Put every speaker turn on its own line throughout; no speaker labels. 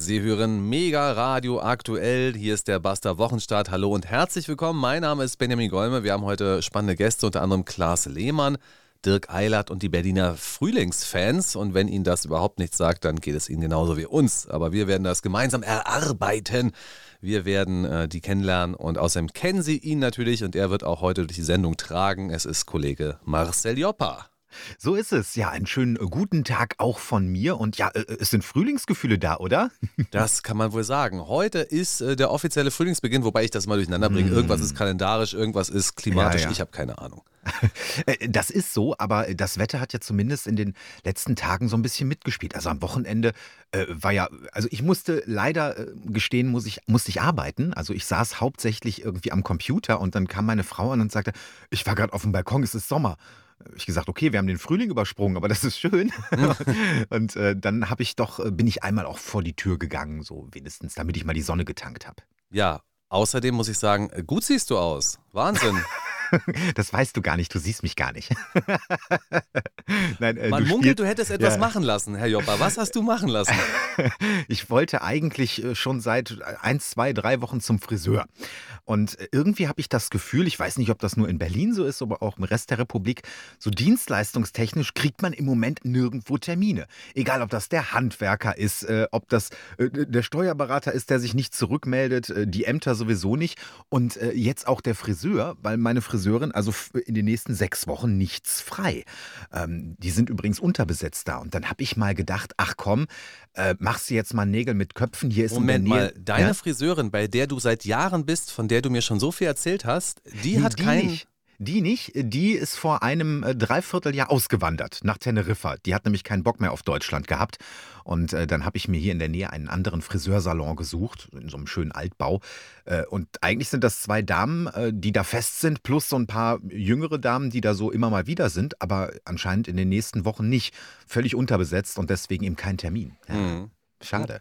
Sie hören Mega Radio aktuell. Hier ist der Buster Wochenstart. Hallo und herzlich willkommen. Mein Name ist Benjamin Golme. Wir haben heute spannende Gäste, unter anderem Klaas Lehmann, Dirk Eilert und die Berliner Frühlingsfans. Und wenn Ihnen das überhaupt nichts sagt, dann geht es Ihnen genauso wie uns. Aber wir werden das gemeinsam erarbeiten. Wir werden äh, die kennenlernen und außerdem kennen Sie ihn natürlich und er wird auch heute durch die Sendung tragen. Es ist Kollege Marcel Joppa.
So ist es. Ja, einen schönen äh, guten Tag auch von mir. Und ja, äh, es sind Frühlingsgefühle da, oder?
Das kann man wohl sagen. Heute ist äh, der offizielle Frühlingsbeginn, wobei ich das mal durcheinander bringe. Mm. Irgendwas ist kalendarisch, irgendwas ist klimatisch. Ja, ja. Ich habe keine Ahnung.
Das ist so, aber das Wetter hat ja zumindest in den letzten Tagen so ein bisschen mitgespielt. Also am Wochenende äh, war ja, also ich musste leider äh, gestehen, muss ich, musste ich arbeiten. Also ich saß hauptsächlich irgendwie am Computer und dann kam meine Frau an und sagte, ich war gerade auf dem Balkon, es ist Sommer ich gesagt, okay, wir haben den Frühling übersprungen, aber das ist schön. und äh, dann habe ich doch, äh, bin ich einmal auch vor die Tür gegangen, so wenigstens, damit ich mal die Sonne getankt habe.
Ja, außerdem muss ich sagen, äh, gut siehst du aus. Wahnsinn.
Das weißt du gar nicht, du siehst mich gar nicht.
Nein, äh, Man du munkelt, du hättest etwas ja. machen lassen, Herr Joppa. Was hast du machen lassen?
Ich wollte eigentlich äh, schon seit ein, zwei, drei Wochen zum Friseur. Und äh, irgendwie habe ich das Gefühl, ich weiß nicht, ob das nur in Berlin so ist, aber auch im Rest der Republik, so dienstleistungstechnisch kriegt man im Moment nirgendwo Termine. Egal, ob das der Handwerker ist, äh, ob das äh, der Steuerberater ist, der sich nicht zurückmeldet, äh, die Ämter sowieso nicht. Und äh, jetzt auch der Friseur, weil meine Friseurin, also in den nächsten sechs Wochen nichts frei. Ähm, die sind übrigens unterbesetzt da. Und dann habe ich mal gedacht, ach komm, äh, machst du jetzt mal Nägel mit Köpfen? Hier ist
Moment mal, deine ja? Friseurin, bei der du seit Jahren bist, von der der du mir schon so viel erzählt hast, die nee, hat die keinen.
Die nicht, die ist vor einem äh, Dreivierteljahr ausgewandert nach Teneriffa. Die hat nämlich keinen Bock mehr auf Deutschland gehabt. Und äh, dann habe ich mir hier in der Nähe einen anderen Friseursalon gesucht, in so einem schönen Altbau. Äh, und eigentlich sind das zwei Damen, äh, die da fest sind, plus so ein paar jüngere Damen, die da so immer mal wieder sind, aber anscheinend in den nächsten Wochen nicht. Völlig unterbesetzt und deswegen eben kein Termin. Ja. Mhm. Schade.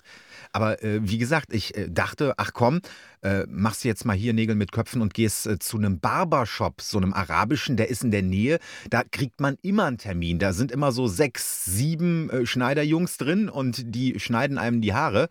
Aber äh, wie gesagt, ich äh, dachte, ach komm, äh, machst jetzt mal hier Nägel mit Köpfen und gehst äh, zu einem Barbershop, so einem arabischen, der ist in der Nähe. Da kriegt man immer einen Termin. Da sind immer so sechs, sieben äh, Schneiderjungs drin und die schneiden einem die Haare.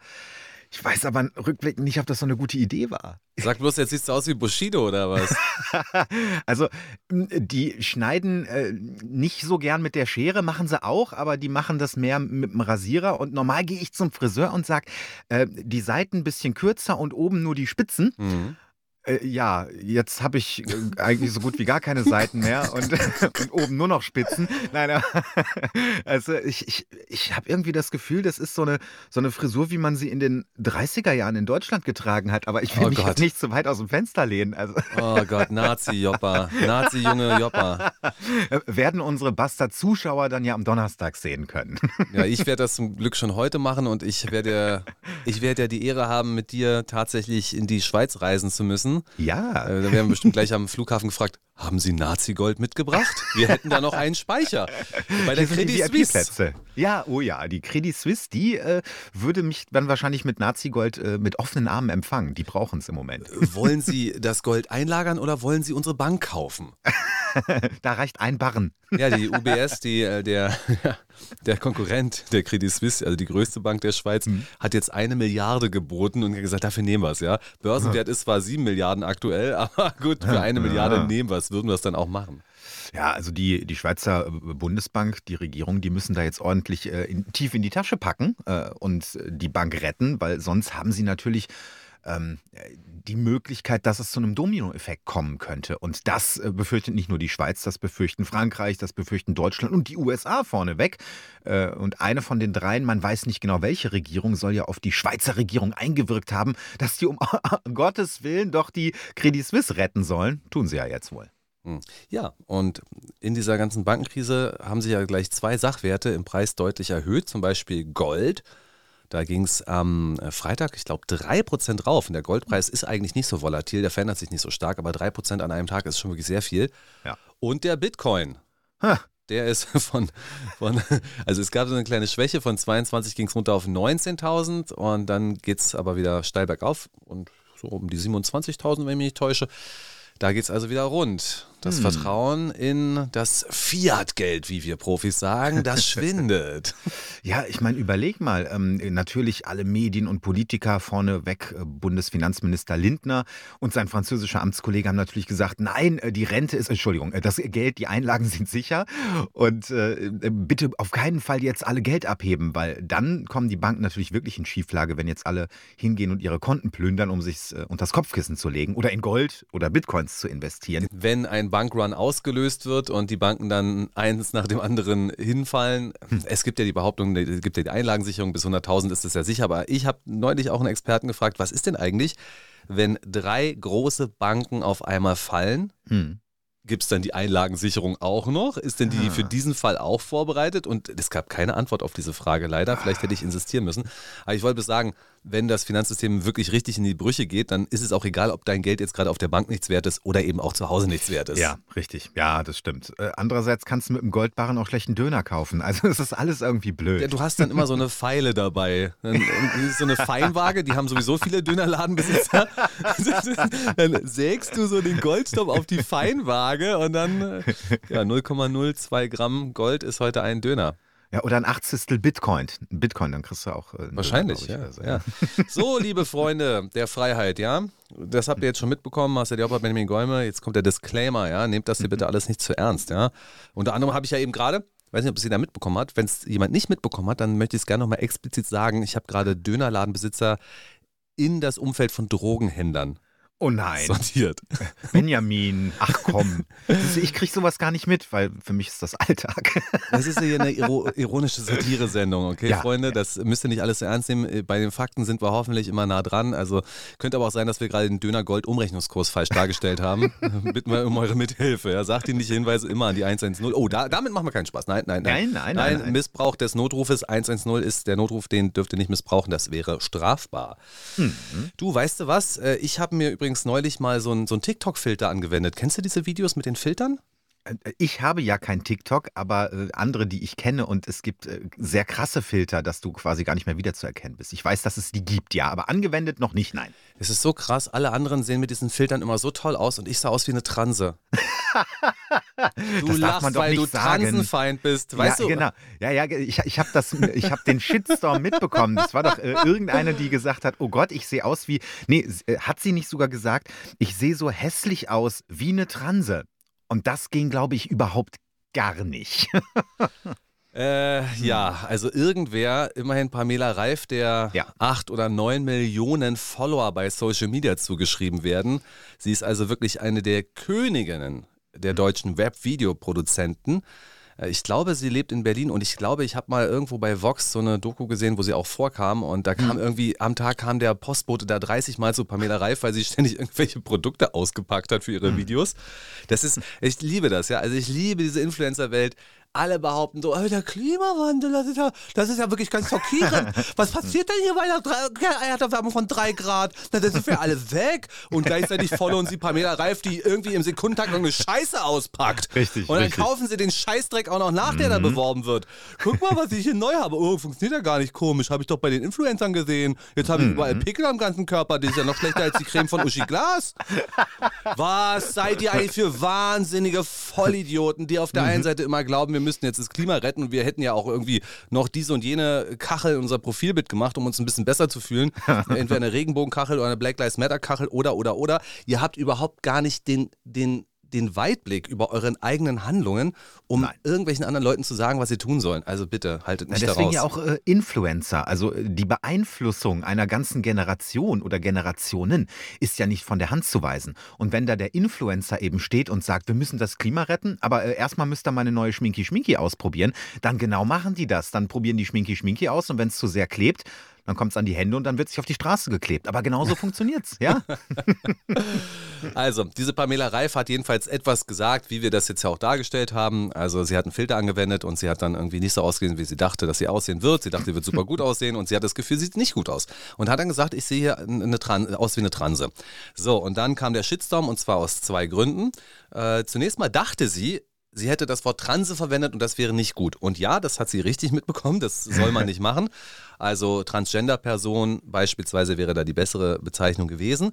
Ich weiß aber rückblickend nicht, ob das so eine gute Idee war.
Sag bloß, jetzt siehst du aus wie Bushido oder was?
also, die schneiden äh, nicht so gern mit der Schere, machen sie auch, aber die machen das mehr mit dem Rasierer. Und normal gehe ich zum Friseur und sage, äh, die Seiten ein bisschen kürzer und oben nur die Spitzen. Mhm. Äh, ja, jetzt habe ich äh, eigentlich so gut wie gar keine Seiten mehr und, und oben nur noch Spitzen. Nein, also ich, ich, ich habe irgendwie das Gefühl, das ist so eine, so eine Frisur, wie man sie in den 30er Jahren in Deutschland getragen hat. Aber ich will oh mich jetzt nicht zu weit aus dem Fenster lehnen. Also.
Oh Gott, Nazi-Joppa. Nazi-Junge Joppa.
Werden unsere Bastard-Zuschauer dann ja am Donnerstag sehen können.
Ja, ich werde das zum Glück schon heute machen und ich werde, ich werde ja die Ehre haben, mit dir tatsächlich in die Schweiz reisen zu müssen.
Ja.
Äh, da werden wir bestimmt gleich am Flughafen gefragt, haben Sie Nazi-Gold mitgebracht? Wir hätten da noch einen Speicher.
Bei der Credit Suisse. Ja, oh ja, die Credit Suisse, die äh, würde mich dann wahrscheinlich mit Nazi-Gold äh, mit offenen Armen empfangen. Die brauchen es im Moment.
Wollen Sie das Gold einlagern oder wollen Sie unsere Bank kaufen?
da reicht ein Barren.
Ja, die UBS, die, äh, der, der Konkurrent der Credit Suisse, also die größte Bank der Schweiz, mhm. hat jetzt eine Milliarde geboten und gesagt, dafür nehmen wir es. Ja? Börsenwert ist zwar sieben Milliarden aktuell, aber gut, für eine Milliarde nehmen wir es, würden wir es dann auch machen.
Ja, also die, die Schweizer äh, Bundesbank, die Regierung, die müssen da jetzt ordentlich äh, in, tief in die Tasche packen äh, und die Bank retten, weil sonst haben sie natürlich ähm, die Möglichkeit, dass es zu einem Dominoeffekt kommen könnte. Und das äh, befürchtet nicht nur die Schweiz, das befürchten Frankreich, das befürchten Deutschland und die USA vorneweg. Äh, und eine von den dreien, man weiß nicht genau welche Regierung, soll ja auf die Schweizer Regierung eingewirkt haben, dass die um Gottes Willen doch die Credit Suisse retten sollen. Tun sie ja jetzt wohl.
Hm. Ja, und in dieser ganzen Bankenkrise haben sich ja gleich zwei Sachwerte im Preis deutlich erhöht, zum Beispiel Gold. Da ging es am äh, Freitag, ich glaube, 3% rauf. Und der Goldpreis ist eigentlich nicht so volatil, der verändert sich nicht so stark, aber 3% an einem Tag ist schon wirklich sehr viel. Ja. Und der Bitcoin. Ha. Der ist von, von, also es gab so eine kleine Schwäche, von 22 ging es runter auf 19.000 und dann geht es aber wieder steil bergauf und so um die 27.000, wenn ich mich nicht täusche. Da geht es also wieder rund. Das hm. Vertrauen in das Fiat-Geld, wie wir Profis sagen, das schwindet.
Ja, ich meine, überleg mal. Ähm, natürlich alle Medien und Politiker vorneweg, äh, Bundesfinanzminister Lindner und sein französischer Amtskollege haben natürlich gesagt, nein, äh, die Rente ist, Entschuldigung, äh, das Geld, die Einlagen sind sicher und äh, bitte auf keinen Fall jetzt alle Geld abheben, weil dann kommen die Banken natürlich wirklich in Schieflage, wenn jetzt alle hingehen und ihre Konten plündern, um sich äh, unter das Kopfkissen zu legen oder in Gold oder Bitcoins zu investieren.
Wenn ein Bankrun ausgelöst wird und die Banken dann eins nach dem anderen hinfallen, hm. es gibt ja die Behauptung, es gibt ja die Einlagensicherung, bis 100.000 ist es ja sicher, aber ich habe neulich auch einen Experten gefragt, was ist denn eigentlich, wenn drei große Banken auf einmal fallen? Hm. Gibt es dann die Einlagensicherung auch noch? Ist denn die ah. für diesen Fall auch vorbereitet? Und es gab keine Antwort auf diese Frage leider. Vielleicht hätte ich insistieren müssen. Aber ich wollte bis sagen, wenn das Finanzsystem wirklich richtig in die Brüche geht, dann ist es auch egal, ob dein Geld jetzt gerade auf der Bank nichts wert ist oder eben auch zu Hause nichts wert ist.
Ja, richtig. Ja, das stimmt. Äh, andererseits kannst du mit dem Goldbarren auch schlechten Döner kaufen. Also es ist alles irgendwie blöd. Ja,
du hast dann immer so eine Pfeile dabei. Dann, so eine Feinwaage, die haben sowieso viele Dönerladenbesitzer. dann sägst du so den Goldstoff auf die Feinwaage und dann äh, ja, 0,02 Gramm Gold ist heute ein Döner.
Ja, oder ein Achtzigstel Bitcoin. Bitcoin, dann kriegst du auch.
Äh, Wahrscheinlich, ja, also, ja. So, liebe Freunde der Freiheit, ja. Das habt ihr jetzt schon mitbekommen, Marcel Jobbert, Benjamin Gäume. Jetzt kommt der Disclaimer, ja. Nehmt das hier bitte alles nicht zu ernst, ja. Unter anderem habe ich ja eben gerade, weiß nicht, ob es jeder mitbekommen hat. Wenn es jemand nicht mitbekommen hat, dann möchte ich es gerne nochmal explizit sagen. Ich habe gerade Dönerladenbesitzer in das Umfeld von Drogenhändlern
Oh nein.
Sortiert.
Benjamin, ach komm. Ich krieg sowas gar nicht mit, weil für mich ist das Alltag.
Das ist ja hier eine ironische Satire-Sendung, okay, ja. Freunde? Das müsst ihr nicht alles so ernst nehmen. Bei den Fakten sind wir hoffentlich immer nah dran. Also könnte aber auch sein, dass wir gerade den Döner-Gold-Umrechnungskurs falsch dargestellt haben. Bitten wir um eure Mithilfe. Ja. Sagt die Hinweise immer an die 110. Oh, da, damit machen wir keinen Spaß. Nein, nein, nein. Nein, nein, nein, nein. Missbrauch des Notrufes 110 ist der Notruf, den dürft ihr nicht missbrauchen. Das wäre strafbar. Mhm. Du, weißt du was? Äh, ich habe mir übrigens übrigens neulich mal so einen so TikTok-Filter angewendet. Kennst du diese Videos mit den Filtern?
Äh, ich habe ja kein TikTok, aber äh, andere, die ich kenne, und es gibt äh, sehr krasse Filter, dass du quasi gar nicht mehr wiederzuerkennen bist. Ich weiß, dass es die gibt, ja, aber angewendet noch nicht, nein.
Es ist so krass, alle anderen sehen mit diesen Filtern immer so toll aus und ich sah aus wie eine Transe. du das lachst, weil du sagen. Transenfeind bist, weißt
ja,
du?
Genau. Ja, ja, ich, ich habe hab den Shitstorm mitbekommen. Das war doch äh, irgendeine, die gesagt hat, oh Gott, ich sehe aus wie, nee, hat sie nicht sogar gesagt, ich sehe so hässlich aus wie eine Transe. Und das ging, glaube ich, überhaupt gar nicht.
Äh, ja, also irgendwer, immerhin Pamela Reif, der ja. acht oder neun Millionen Follower bei Social Media zugeschrieben werden. Sie ist also wirklich eine der Königinnen der mhm. deutschen Web-Videoproduzenten. Äh, ich glaube, sie lebt in Berlin und ich glaube, ich habe mal irgendwo bei Vox so eine Doku gesehen, wo sie auch vorkam und da kam hm. irgendwie, am Tag kam der Postbote da 30 Mal zu Pamela Reif, weil sie ständig irgendwelche Produkte ausgepackt hat für ihre hm. Videos. Das ist, ich liebe das, ja. Also ich liebe diese Influencer-Welt alle behaupten so, oh, der Klimawandel, das ist, ja, das ist ja wirklich ganz schockierend. Was passiert denn hier bei der Erderwärmung von drei Grad? Dann sind wir alle weg. Und gleichzeitig followen sie Pamela Reif, die irgendwie im Sekundentakt eine Scheiße auspackt.
Richtig.
Und dann
richtig.
kaufen sie den Scheißdreck auch noch nach, der mhm. da beworben wird. Guck mal, was ich hier neu habe. Oh, funktioniert ja gar nicht komisch. Habe ich doch bei den Influencern gesehen. Jetzt habe ich mhm. überall Pickel am ganzen Körper. Das ist ja noch schlechter als die Creme von Uschi Glas. Was seid ihr eigentlich für wahnsinnige Vollidioten, die auf der mhm. einen Seite immer glauben, wir müssten jetzt das Klima retten und wir hätten ja auch irgendwie noch diese und jene Kachel in unser Profilbild gemacht, um uns ein bisschen besser zu fühlen. Entweder eine Regenbogenkachel oder eine Black Lives Matter Kachel oder, oder, oder. Ihr habt überhaupt gar nicht den, den den Weitblick über euren eigenen Handlungen, um Nein. irgendwelchen anderen Leuten zu sagen, was sie tun sollen. Also bitte, haltet nicht
ja, deswegen
daraus.
Ja auch äh, Influencer. Also äh, die Beeinflussung einer ganzen Generation oder Generationen ist ja nicht von der Hand zu weisen. Und wenn da der Influencer eben steht und sagt, wir müssen das Klima retten, aber äh, erstmal müsst ihr mal eine neue Schminki-Schminki ausprobieren, dann genau machen die das. Dann probieren die Schminki-Schminki aus und wenn es zu sehr klebt, dann kommt es an die Hände und dann wird sich auf die Straße geklebt. Aber genauso funktioniert es, ja?
also, diese Pamela Reif hat jedenfalls etwas gesagt, wie wir das jetzt ja auch dargestellt haben. Also, sie hat einen Filter angewendet und sie hat dann irgendwie nicht so ausgesehen, wie sie dachte, dass sie aussehen wird. Sie dachte, sie wird super gut aussehen und sie hat das Gefühl, sie sieht nicht gut aus. Und hat dann gesagt, ich sehe hier eine Tran aus wie eine Transe. So, und dann kam der Shitstorm und zwar aus zwei Gründen. Äh, zunächst mal dachte sie, sie hätte das Wort Transe verwendet und das wäre nicht gut. Und ja, das hat sie richtig mitbekommen, das soll man nicht machen. Also Transgender-Person beispielsweise wäre da die bessere Bezeichnung gewesen.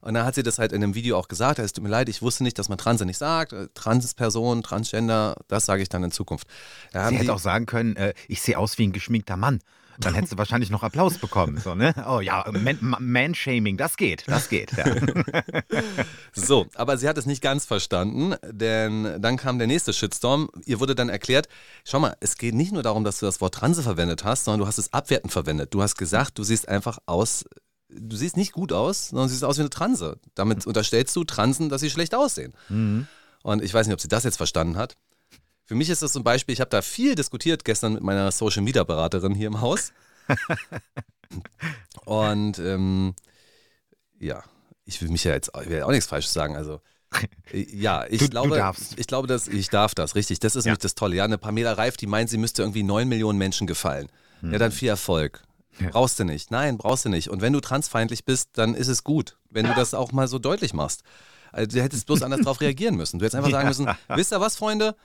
Und dann hat sie das halt in einem Video auch gesagt, es tut mir leid, ich wusste nicht, dass man Transe nicht sagt. Äh, Transperson, Transgender, das sage ich dann in Zukunft.
Da sie hätte auch sagen können, äh, ich sehe aus wie ein geschminkter Mann. Dann hättest du wahrscheinlich noch Applaus bekommen. So, ne? Oh ja, Man-Shaming, das geht, das geht. Ja.
so, aber sie hat es nicht ganz verstanden, denn dann kam der nächste Shitstorm. Ihr wurde dann erklärt, schau mal, es geht nicht nur darum, dass du das Wort Transe verwendet hast, sondern du hast es abwertend verwendet. Du hast gesagt, du siehst einfach aus du siehst nicht gut aus, sondern siehst aus wie eine Transe. Damit unterstellst du Transen, dass sie schlecht aussehen. Mhm. Und ich weiß nicht, ob sie das jetzt verstanden hat. Für mich ist das zum Beispiel, ich habe da viel diskutiert gestern mit meiner Social Media Beraterin hier im Haus. Und ähm, ja, ich will mich ja jetzt ich will auch nichts Falsches sagen. Also ja, ich
du,
glaube,
du
ich glaube, dass ich darf das, richtig. Das ist ja. nämlich das Tolle. Ja, eine Pamela Reif, die meint, sie müsste irgendwie neun Millionen Menschen gefallen. Hm. Ja, dann viel Erfolg. Ja. Brauchst du nicht. Nein, brauchst du nicht. Und wenn du transfeindlich bist, dann ist es gut, wenn du das auch mal so deutlich machst. Also, du hättest bloß anders darauf reagieren müssen. Du hättest einfach sagen müssen, wisst ihr was, Freunde?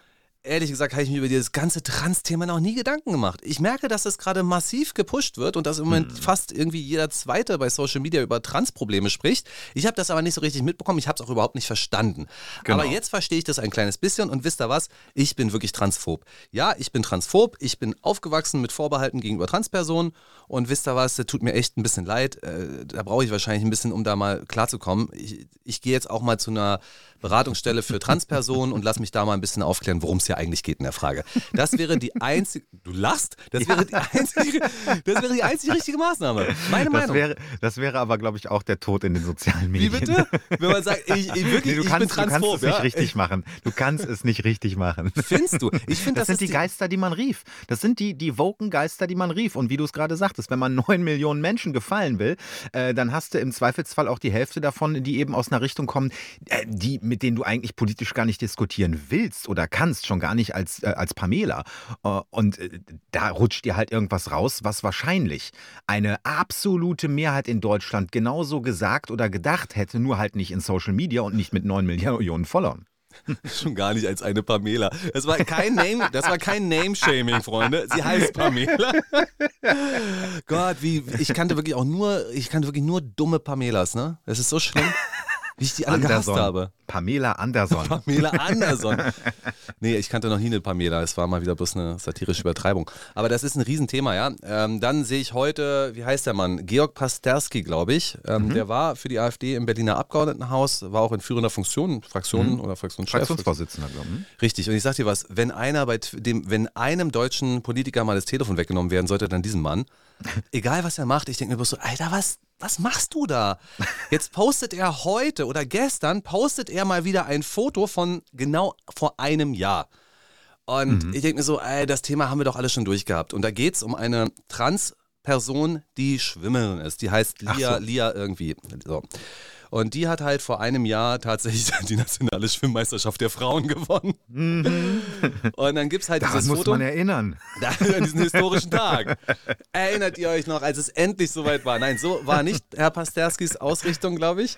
Ehrlich gesagt, habe ich mir über dieses ganze Trans-Thema noch nie Gedanken gemacht. Ich merke, dass das gerade massiv gepusht wird und dass im Moment hm. fast irgendwie jeder Zweite bei Social Media über Trans-Probleme spricht. Ich habe das aber nicht so richtig mitbekommen. Ich habe es auch überhaupt nicht verstanden. Genau. Aber jetzt verstehe ich das ein kleines bisschen und wisst ihr was? Ich bin wirklich transphob. Ja, ich bin transphob. Ich bin aufgewachsen mit Vorbehalten gegenüber Transpersonen und wisst ihr was? Das tut mir echt ein bisschen leid. Äh, da brauche ich wahrscheinlich ein bisschen, um da mal klarzukommen. Ich, ich gehe jetzt auch mal zu einer Beratungsstelle für Transpersonen und lass mich da mal ein bisschen aufklären, worum es ja eigentlich geht in der Frage. Das wäre die einzige, du lachst, das wäre, die einzige, das wäre die einzige richtige Maßnahme. Meine Meinung.
Das wäre, das wäre aber, glaube ich, auch der Tod in den sozialen Medien.
Wie bitte? Wenn man sagt, ich, ich wirklich, nee,
du
ich
kannst,
bin transphob.
Du kannst es nicht richtig machen. Du kannst es nicht richtig machen.
Findest du? Ich finde,
das, das sind die Geister, die man rief. Das sind die, die woken Geister, die man rief. Und wie du es gerade sagtest, wenn man neun Millionen Menschen gefallen will, äh, dann hast du im Zweifelsfall auch die Hälfte davon, die eben aus einer Richtung kommen, äh, die, mit denen du eigentlich politisch gar nicht diskutieren willst oder kannst, schon gar nicht als, äh, als Pamela. Äh, und äh, da rutscht dir halt irgendwas raus, was wahrscheinlich eine absolute Mehrheit in Deutschland genauso gesagt oder gedacht hätte, nur halt nicht in Social Media und nicht mit 9 Millionen Followern.
Schon gar nicht als eine Pamela. Das war kein Name, das war kein Name-Shaming, Freunde. Sie heißt Pamela. Gott, wie ich kannte wirklich auch nur, ich kannte wirklich nur dumme Pamelas, ne? Das ist so schlimm. Wie ich die alle Anderson. gehasst habe.
Pamela Anderson.
Pamela Anderson. nee, ich kannte noch nie eine Pamela. Es war mal wieder bloß eine satirische Übertreibung. Aber das ist ein Riesenthema, ja. Ähm, dann sehe ich heute, wie heißt der Mann? Georg Pasterski, glaube ich. Ähm, mhm. Der war für die AfD im Berliner Abgeordnetenhaus, war auch in führender Funktion, Fraktionen mhm. oder Fraktionschef.
Fraktionsvorsitzender, glaube ich. Mhm.
Richtig. Und ich sage dir was, wenn einer bei dem, wenn einem deutschen Politiker mal das Telefon weggenommen werden sollte, dann diesem Mann. Egal was er macht, ich denke mir bloß so, Alter, was, was machst du da? Jetzt postet er heute oder gestern, postet er mal wieder ein Foto von genau vor einem Jahr. Und mhm. ich denke mir so, ey, das Thema haben wir doch alle schon durchgehabt. Und da geht es um eine Trans-Person, die Schwimmerin ist. Die heißt Lia, so. Lia irgendwie. So. Und die hat halt vor einem Jahr tatsächlich die nationale Schwimmmeisterschaft der Frauen gewonnen. Mhm. Und dann gibt es halt
Daran
dieses
muss
Foto.
man erinnern.
An diesen historischen Tag. Erinnert ihr euch noch, als es endlich soweit war? Nein, so war nicht Herr Pasterskis Ausrichtung, glaube ich.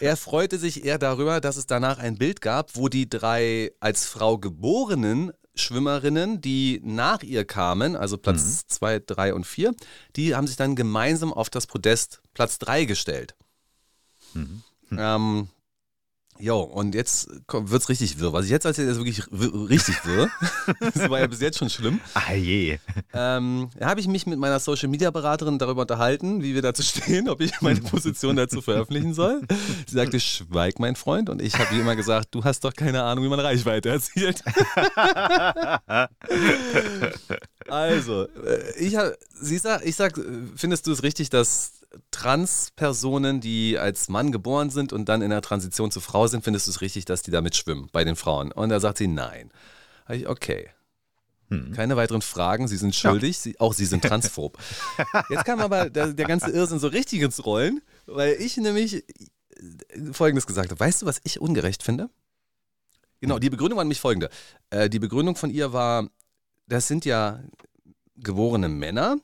Er freute sich eher darüber, dass es danach ein Bild gab, wo die drei als Frau geborenen Schwimmerinnen, die nach ihr kamen, also Platz 2, mhm. 3 und 4, die haben sich dann gemeinsam auf das Podest Platz 3 gestellt. Mhm. Ähm, Jo, und jetzt wird es richtig wirr. Was ich jetzt erzähle, ist wirklich richtig wirr. das war ja bis jetzt schon schlimm.
Ah je.
Ähm, da habe ich mich mit meiner Social Media Beraterin darüber unterhalten, wie wir dazu stehen, ob ich meine Position dazu veröffentlichen soll. Sie sagte, schweig, mein Freund. Und ich habe wie immer gesagt, du hast doch keine Ahnung, wie man Reichweite erzielt. also, äh, ich, sie sag, ich sag, findest du es richtig, dass Transpersonen, die als Mann geboren sind und dann in der Transition zu Frau sind, findest du es richtig, dass die damit schwimmen bei den Frauen? Und da sagt sie nein. Ich, okay. Hm. Keine weiteren Fragen, Sie sind schuldig, ja. sie, auch Sie sind transphob. Jetzt kam aber der, der, ganze Irrsinn so richtig ins Rollen, weil ich nämlich äh, Folgendes gesagt habe. Weißt du, was ich ungerecht finde? Genau, die Begründung war nämlich folgende. Äh, die Begründung von ihr war, das sind ja geborene Männer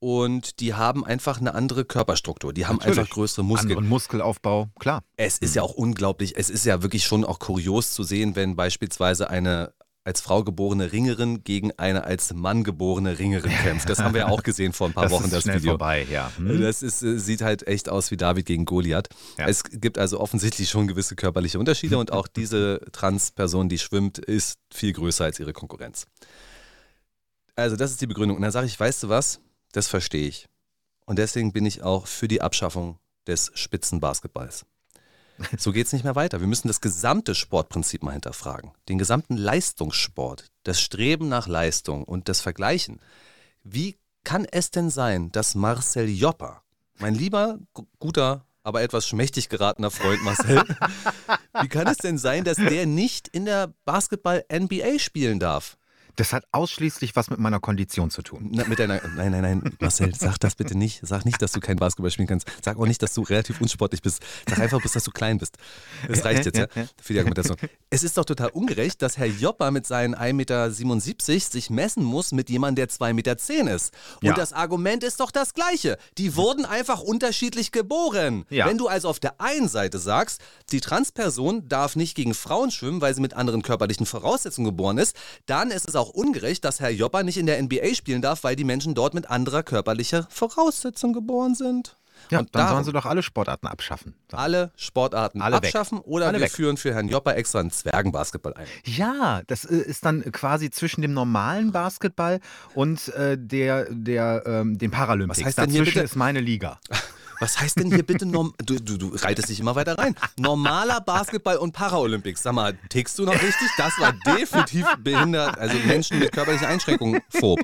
und die haben einfach eine andere Körperstruktur. Die haben Natürlich. einfach größere Muskeln.
Anderen Muskelaufbau, klar.
Es ist ja auch unglaublich, es ist ja wirklich schon auch kurios zu sehen, wenn beispielsweise eine als Frau geborene Ringerin gegen eine als Mann geborene Ringerin kämpft. Das haben wir ja auch gesehen vor ein paar
Das
Wochen,
ist
das
schnell
Video.
vorbei, ja. Hm?
Das ist, äh, sieht halt echt aus wie David gegen Goliath.
Ja.
Es gibt also offensichtlich schon gewisse körperliche Unterschiede und auch diese Transperson, die schwimmt, ist viel größer als ihre Konkurrenz. Also das ist die Begründung. Und dann sage ich, weißt du was, das verstehe ich. Und deswegen bin ich auch für die Abschaffung des Spitzenbasketballs. So geht es nicht mehr weiter. Wir müssen das gesamte Sportprinzip mal hinterfragen. Den gesamten Leistungssport, das Streben nach Leistung und das Vergleichen. Wie kann es denn sein, dass Marcel Jopper, mein lieber, gu- guter, aber etwas schmächtig geratener Freund Marcel, wie kann es denn sein, dass der nicht in der Basketball-NBA spielen darf?
Das hat ausschließlich was mit meiner Kondition zu tun.
Na, mit deiner, nein, nein, nein, Marcel, sag das bitte nicht. Sag nicht, dass du kein Basketball spielen kannst. Sag auch nicht, dass du relativ unsportlich bist. Sag einfach dass du klein bist. Das reicht jetzt, ja, für die Argumentation. Es ist doch total ungerecht, dass Herr Jopper mit seinen 1,77 Meter sich messen muss mit jemandem, der 2,10 Meter ist. Und
Ja.
das Argument ist doch das gleiche. Die wurden einfach unterschiedlich geboren.
Ja.
Wenn du also auf der einen Seite sagst, die Transperson darf nicht gegen Frauen schwimmen, weil sie mit anderen körperlichen Voraussetzungen geboren ist, dann ist es auch ungerecht, dass Herr Jopper nicht in der NBA spielen darf, weil die Menschen dort mit anderer körperlicher Voraussetzung geboren sind.
Ja,
Und
dann
darum-
sollen sie doch alle Sportarten abschaffen. So.
Alle Sportarten
Alle weg.
abschaffen oder
Alle
wir
weg.
führen für Herrn Jopper extra einen Zwergenbasketball ein.
Ja, das äh, ist dann quasi zwischen dem normalen Basketball und äh, der, der, ähm, den Paralympics.
Was heißt denn hier
Dazwischen
bitte-
ist meine Liga.
Was heißt denn hier bitte, norm du, du, du reitest dich immer weiter rein. Normaler Basketball und Paralympics. Sag mal, tickst du noch richtig? Das war definitiv behindert, also Menschen mit körperlichen Einschränkungen phob.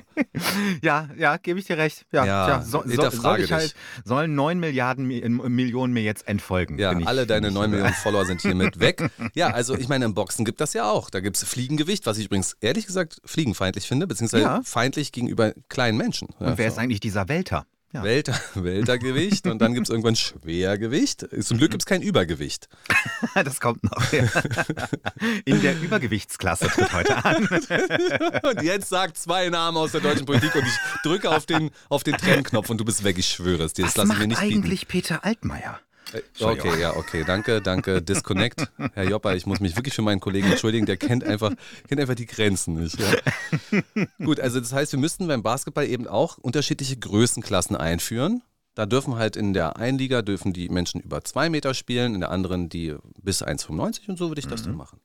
Ja, ja, gebe ich dir recht. Ja,
Ja,
tja, so, so, soll ich halt, sollen 9 Milliarden Mi- Millionen mir jetzt entfolgen.
Ja,
ich-
alle deine
bin ich-
9 Millionen Follower sind hiermit weg. Ja, also ich meine, im Boxen gibt das ja auch. Da gibt es Fliegengewicht, was ich übrigens ehrlich gesagt fliegenfeindlich finde, beziehungsweise
Ja.
feindlich gegenüber kleinen Menschen. Ja,
Und wer
so.
ist eigentlich dieser Welter? Ja.
Welter, Weltergewicht und dann gibt es irgendwann Schwergewicht. Zum Glück gibt es kein Übergewicht.
das kommt noch. Ja. In der Übergewichtsklasse tritt heute an.
Und jetzt sagt zwei Namen aus der deutschen Politik und ich drücke auf den, auf den Trennknopf und du bist weg, ich schwöre es dir. Das
Was
lasse ich mir
macht
nicht bieten.
eigentlich Peter Altmaier?
Äh, Okay, ja, okay, danke, danke. Disconnect. Herr Jopper, ich muss mich wirklich für meinen Kollegen entschuldigen, der kennt einfach, kennt einfach die Grenzen nicht. Ja. Gut, also das heißt, wir müssten beim Basketball eben auch unterschiedliche Größenklassen einführen. Da dürfen halt in der einen Liga dürfen die Menschen über zwei Meter spielen, in der anderen die bis 1,95 und so würde ich das dann machen.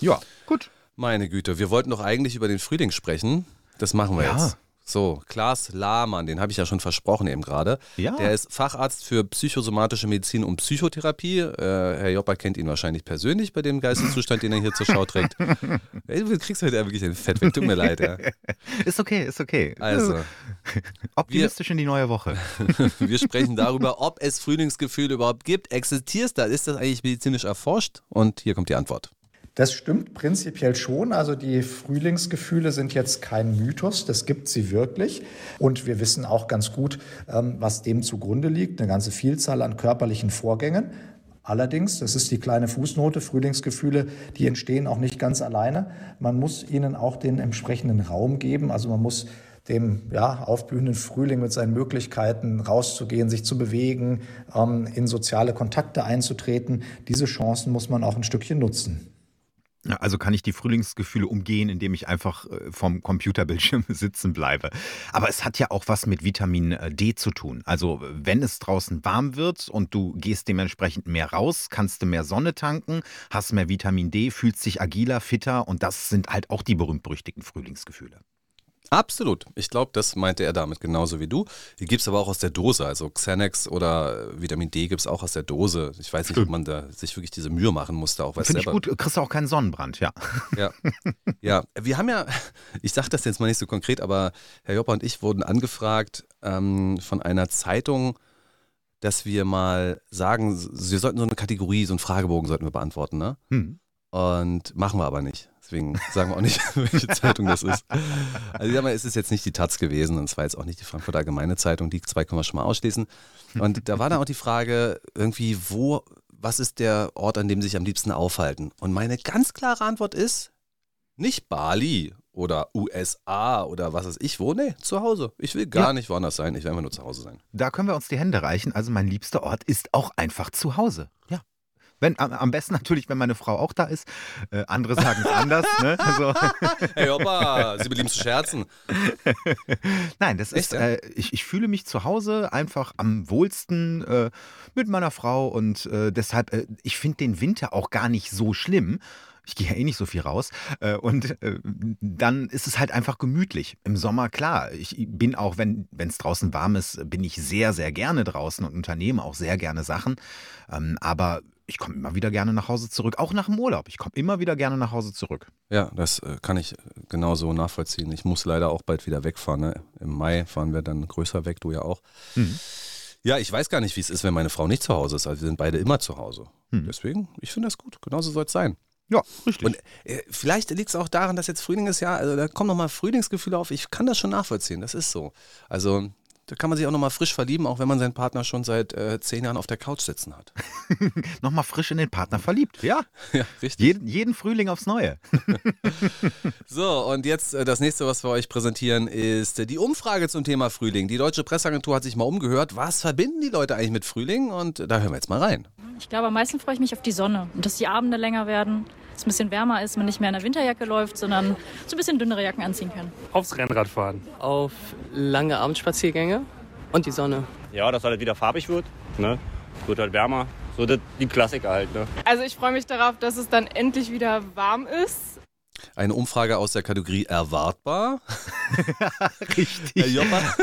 Ja, gut.
Meine Güte, wir wollten doch eigentlich über den Frühling sprechen. Das machen wir
Ja.
jetzt. So, Klaas Lahmann, den habe ich ja schon versprochen eben gerade.
Ja.
Der ist Facharzt für psychosomatische Medizin und Psychotherapie. Äh, Herr Jopper kennt ihn wahrscheinlich persönlich bei dem Geisteszustand, den er hier zur Schau trägt. Ey, du kriegst heute wirklich ein Fett weg, tut mir leid. Ja.
Ist okay, ist okay.
Also,
Optimistisch in die neue Woche.
wir sprechen darüber, ob es Frühlingsgefühle überhaupt gibt. Existiert das? Ist das eigentlich medizinisch erforscht? Und hier kommt die Antwort.
Das stimmt prinzipiell schon. Also die Frühlingsgefühle sind jetzt kein Mythos, das gibt sie wirklich. Und wir wissen auch ganz gut, ähm, was dem zugrunde liegt. Eine ganze Vielzahl an körperlichen Vorgängen. Allerdings, das ist die kleine Fußnote, Frühlingsgefühle, die entstehen auch nicht ganz alleine. Man muss ihnen auch den entsprechenden Raum geben. Also man muss dem ja, aufblühenden Frühling mit seinen Möglichkeiten rauszugehen, sich zu bewegen, ähm, in soziale Kontakte einzutreten. Diese Chancen muss man auch ein Stückchen nutzen.
Also kann ich die Frühlingsgefühle umgehen, indem ich einfach äh, vom Computerbildschirm sitzen bleibe. Aber es hat ja auch was mit Vitamin äh, D zu tun. Also wenn es draußen warm wird und du gehst dementsprechend mehr raus, kannst du mehr Sonne tanken, hast mehr Vitamin D, fühlst dich agiler, fitter und das sind halt auch die berühmt-berüchtigten Frühlingsgefühle.
Absolut. Ich glaube, das meinte er damit genauso wie du. Die gibt es aber auch aus der Dose. Also Xanax oder Vitamin D gibt es auch aus der Dose. Ich weiß nicht, ob man da sich wirklich diese Mühe machen musste. Auch weiß
Finde ich gut, kriegst du auch keinen Sonnenbrand, ja.
Ja. ja, wir haben ja, ich sage das jetzt mal nicht so konkret, aber Herr Jopper und ich wurden angefragt ähm, von einer Zeitung, dass wir mal sagen, wir sollten so eine Kategorie, so einen Fragebogen sollten wir beantworten, ne?
Hm.
Und machen wir aber nicht. Deswegen sagen wir auch nicht, welche Zeitung das ist. Also ich sag mal, es ist jetzt nicht die Taz gewesen und es war jetzt auch nicht die Frankfurter Allgemeine Zeitung, die zwei können wir schon mal ausschließen. Und da war dann auch die Frage, irgendwie, wo, was ist der Ort, an dem sie sich am liebsten aufhalten? Und meine ganz klare Antwort ist, nicht Bali oder USA oder was weiß ich wo, nee, zu Hause. Ich will gar
Ja.
nicht woanders sein, ich will einfach nur zu Hause sein.
Da können wir uns die Hände reichen. Also mein liebster Ort ist auch einfach zu Hause. Ja. Wenn, am besten natürlich, wenn meine Frau auch da ist. Äh, andere sagen es anders. Ne? Also.
Hey Opa, Sie belieben zu scherzen.
Nein, das Echt, ist, äh, ich, ich fühle mich zu Hause einfach am wohlsten äh, mit meiner Frau und äh, deshalb, äh, ich finde den Winter auch gar nicht so schlimm. Ich gehe ja eh nicht so viel raus. Äh, und dann ist es halt einfach gemütlich. Im Sommer, klar, ich bin auch, wenn es draußen warm ist, bin ich sehr, sehr gerne draußen und unternehme auch sehr gerne Sachen. Ähm, aber ich komme immer wieder gerne nach Hause zurück, auch nach dem Urlaub. Ich komme immer wieder gerne nach Hause zurück.
Ja, das äh, kann ich genauso nachvollziehen. Ich muss leider auch bald wieder wegfahren. Ne? Im Mai fahren wir dann größer weg, du ja auch. Mhm. Ja, ich weiß gar nicht, wie es ist, wenn meine Frau nicht zu Hause ist. Also wir sind beide immer zu Hause. Mhm. Deswegen, ich finde das gut. Genauso soll es sein.
Ja, richtig.
Und äh, vielleicht liegt es auch daran, dass jetzt Frühling ist, ja, also da kommen nochmal Frühlingsgefühle auf. Ich kann das schon nachvollziehen, das ist so. Also da kann man sich auch nochmal frisch verlieben, auch wenn man seinen Partner schon seit äh, zehn Jahren auf der Couch sitzen hat.
nochmal frisch in den Partner verliebt, ja.
Ja, richtig.
Jeden, jeden Frühling aufs Neue.
so, und jetzt äh, das nächste, was wir euch präsentieren, ist äh, die Umfrage zum Thema Frühling. Die Deutsche Presseagentur hat sich mal umgehört. Was verbinden die Leute eigentlich mit Frühling? Und da hören wir jetzt mal rein.
Ich glaube, am meisten freue ich mich auf die Sonne und dass die Abende länger werden es ein bisschen wärmer ist, man nicht mehr in der Winterjacke läuft, sondern so ein bisschen dünnere Jacken anziehen kann.
Aufs Rennrad fahren.
Auf lange Abendspaziergänge und die Sonne.
Ja, dass halt wieder farbig wird. Ne? Wird halt wärmer. So die Klassiker halt. Ne?
Also ich freue mich darauf, dass es dann endlich wieder warm ist
eine Umfrage aus der Kategorie erwartbar.
Richtig.
Herr Joppa.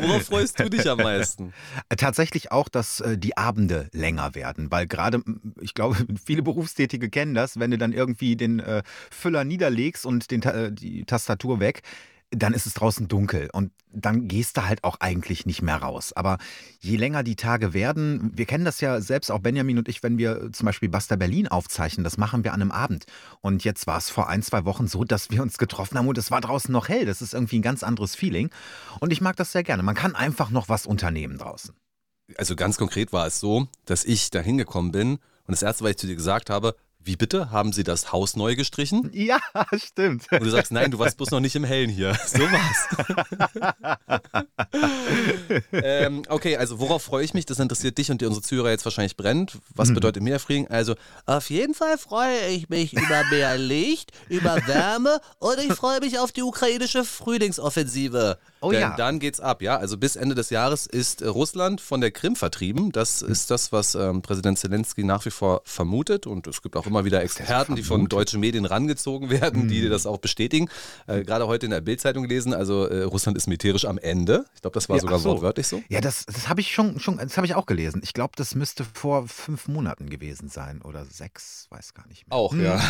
Worauf freust du dich am meisten?
Tatsächlich auch, dass äh, die Abende länger werden, weil gerade, ich glaube, viele Berufstätige kennen das, wenn du dann irgendwie den äh, Füller niederlegst und den, äh, die Tastatur weg, dann ist es draußen dunkel und dann gehst du halt auch eigentlich nicht mehr raus. Aber je länger die Tage werden, wir kennen das ja selbst, auch Benjamin und ich, wenn wir zum Beispiel Basta Berlin aufzeichnen, das machen wir an einem Abend. Und jetzt war es vor ein, zwei Wochen so, dass wir uns getroffen haben und es war draußen noch hell. Das ist irgendwie ein ganz anderes Feeling. Und ich mag das sehr gerne. Man kann einfach noch was unternehmen draußen.
Also ganz konkret war es so, dass ich da hingekommen bin und das Erste, was ich zu dir gesagt habe, wie bitte? Haben Sie das Haus neu gestrichen?
Ja, stimmt.
Und du sagst, nein, du warst bloß noch nicht im Hellen hier. So war's. ähm, okay, also worauf freue ich mich? Das interessiert dich und die, unsere Zuhörer jetzt wahrscheinlich brennt. Was mhm. bedeutet Meerfrieden? Also, auf jeden Fall freue ich mich über mehr Licht, über Wärme und ich freue mich auf die ukrainische Frühlingsoffensive. Oh Denn ja. dann geht's ab, ja. Also bis Ende des Jahres ist äh, Russland von der Krim vertrieben. Das ist das, was ähm, Präsident Zelensky nach wie vor vermutet. Und es gibt auch immer wieder Experten, die von deutschen Medien rangezogen werden, mhm. die das auch bestätigen. Äh, Gerade heute in der Bildzeitung gelesen, also äh, Russland ist militärisch am Ende. Ich glaube, das war ja, sogar so. wortwörtlich so.
Ja, das, das habe ich schon, schon das habe ich auch gelesen. Ich glaube, das müsste vor fünf Monaten gewesen sein oder sechs, weiß gar nicht mehr.
Auch, hm. ja.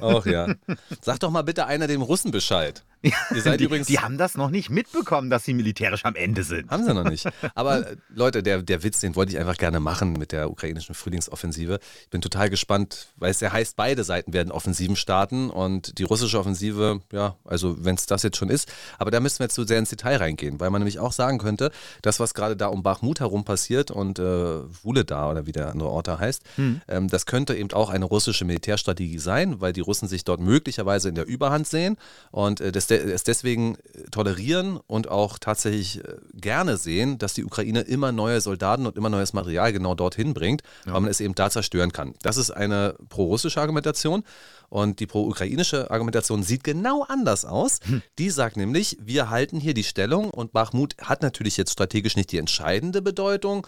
Auch ja. Sag doch mal bitte einer dem Russen Bescheid.
Ihr seid die, übrigens, die haben das noch nicht mitbekommen, dass sie militärisch am Ende sind.
Haben sie noch nicht. Aber äh, Leute, der, der Witz, den wollte ich einfach gerne machen mit der ukrainischen Frühlingsoffensive. Ich bin total gespannt, weil es ja heißt, beide Seiten werden Offensiven starten und die russische Offensive, ja, also wenn es das jetzt schon ist. Aber da müssen wir jetzt so sehr ins Detail reingehen, weil man nämlich auch sagen könnte, das, was gerade da um Bachmut herum passiert und äh, da oder wie der andere Ort da heißt, hm. ähm, das könnte eben auch eine russische Militärstrategie sein, weil die Russen sich dort möglicherweise in der Überhand sehen und äh, das es deswegen äh, tolerieren und auch tatsächlich äh, gerne sehen, dass die Ukraine immer neue Soldaten und immer neues Material genau dorthin bringt, ja. weil man es eben da zerstören kann. Das ist eine pro-russische Argumentation. Und die pro-ukrainische Argumentation sieht genau anders aus. Hm. Die sagt nämlich, wir halten hier die Stellung und Bachmut hat natürlich jetzt strategisch nicht die entscheidende Bedeutung.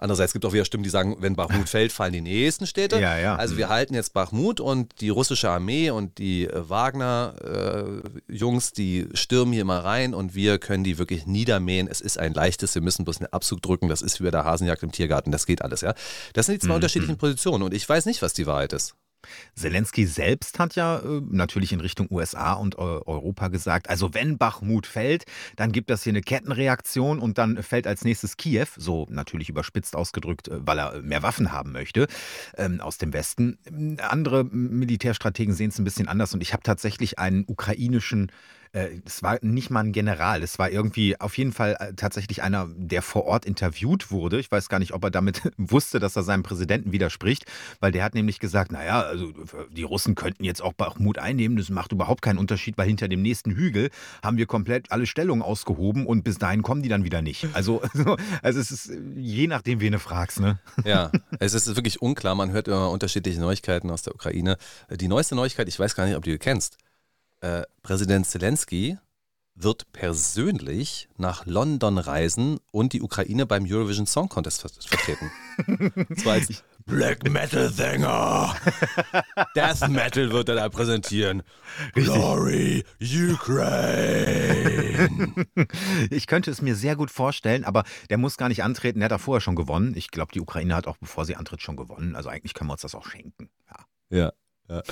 Andererseits gibt es auch wieder Stimmen, die sagen, wenn Bachmut fällt, fallen die nächsten Städte.
Ja, ja.
Also wir mhm. halten jetzt Bachmut und die russische Armee und die äh, Wagner-Jungs, äh, die stürmen hier mal rein und wir können die wirklich niedermähen. Es ist ein leichtes, wir müssen bloß einen Abzug drücken. Das ist wie bei der Hasenjagd im Tiergarten, das geht alles, ja. Das sind die zwei mhm. unterschiedlichen Positionen und ich weiß nicht, was die Wahrheit ist.
Zelensky selbst hat ja äh, natürlich in Richtung USA und äh, Europa gesagt, also wenn Bachmut fällt, dann gibt das hier eine Kettenreaktion und dann fällt als nächstes Kiew, so natürlich überspitzt ausgedrückt, äh, weil er mehr Waffen haben möchte ähm, aus dem Westen. Andere Militärstrategen sehen es ein bisschen anders und ich habe tatsächlich einen ukrainischen es war nicht mal ein General, es war irgendwie auf jeden Fall äh, tatsächlich einer, der vor Ort interviewt wurde. Ich weiß gar nicht, ob er damit wusste, dass er seinem Präsidenten widerspricht, weil der hat nämlich gesagt, naja, also die Russen könnten jetzt auch Bachmut einnehmen, das macht überhaupt keinen Unterschied, weil hinter dem nächsten Hügel haben wir komplett alle Stellungen ausgehoben und bis dahin kommen die dann wieder nicht. Also, also es ist je nachdem, wen du fragst, ne?
Ja, es ist wirklich unklar, man hört immer unterschiedliche Neuigkeiten aus der Ukraine. Die neueste Neuigkeit, ich weiß gar nicht, ob du die kennst, äh, Präsident Zelensky wird persönlich nach London reisen und die Ukraine beim Eurovision Song Contest ver vertreten. Als Black Metal Sänger. Death Metal wird er da präsentieren. Glory Ukraine.
Ich könnte es mir sehr gut vorstellen, aber der muss gar nicht antreten. Der hat da vorher schon gewonnen. Ich glaube, die Ukraine hat auch bevor sie antritt schon gewonnen. Also eigentlich können wir uns das auch schenken.
Ja. Ja. Ja.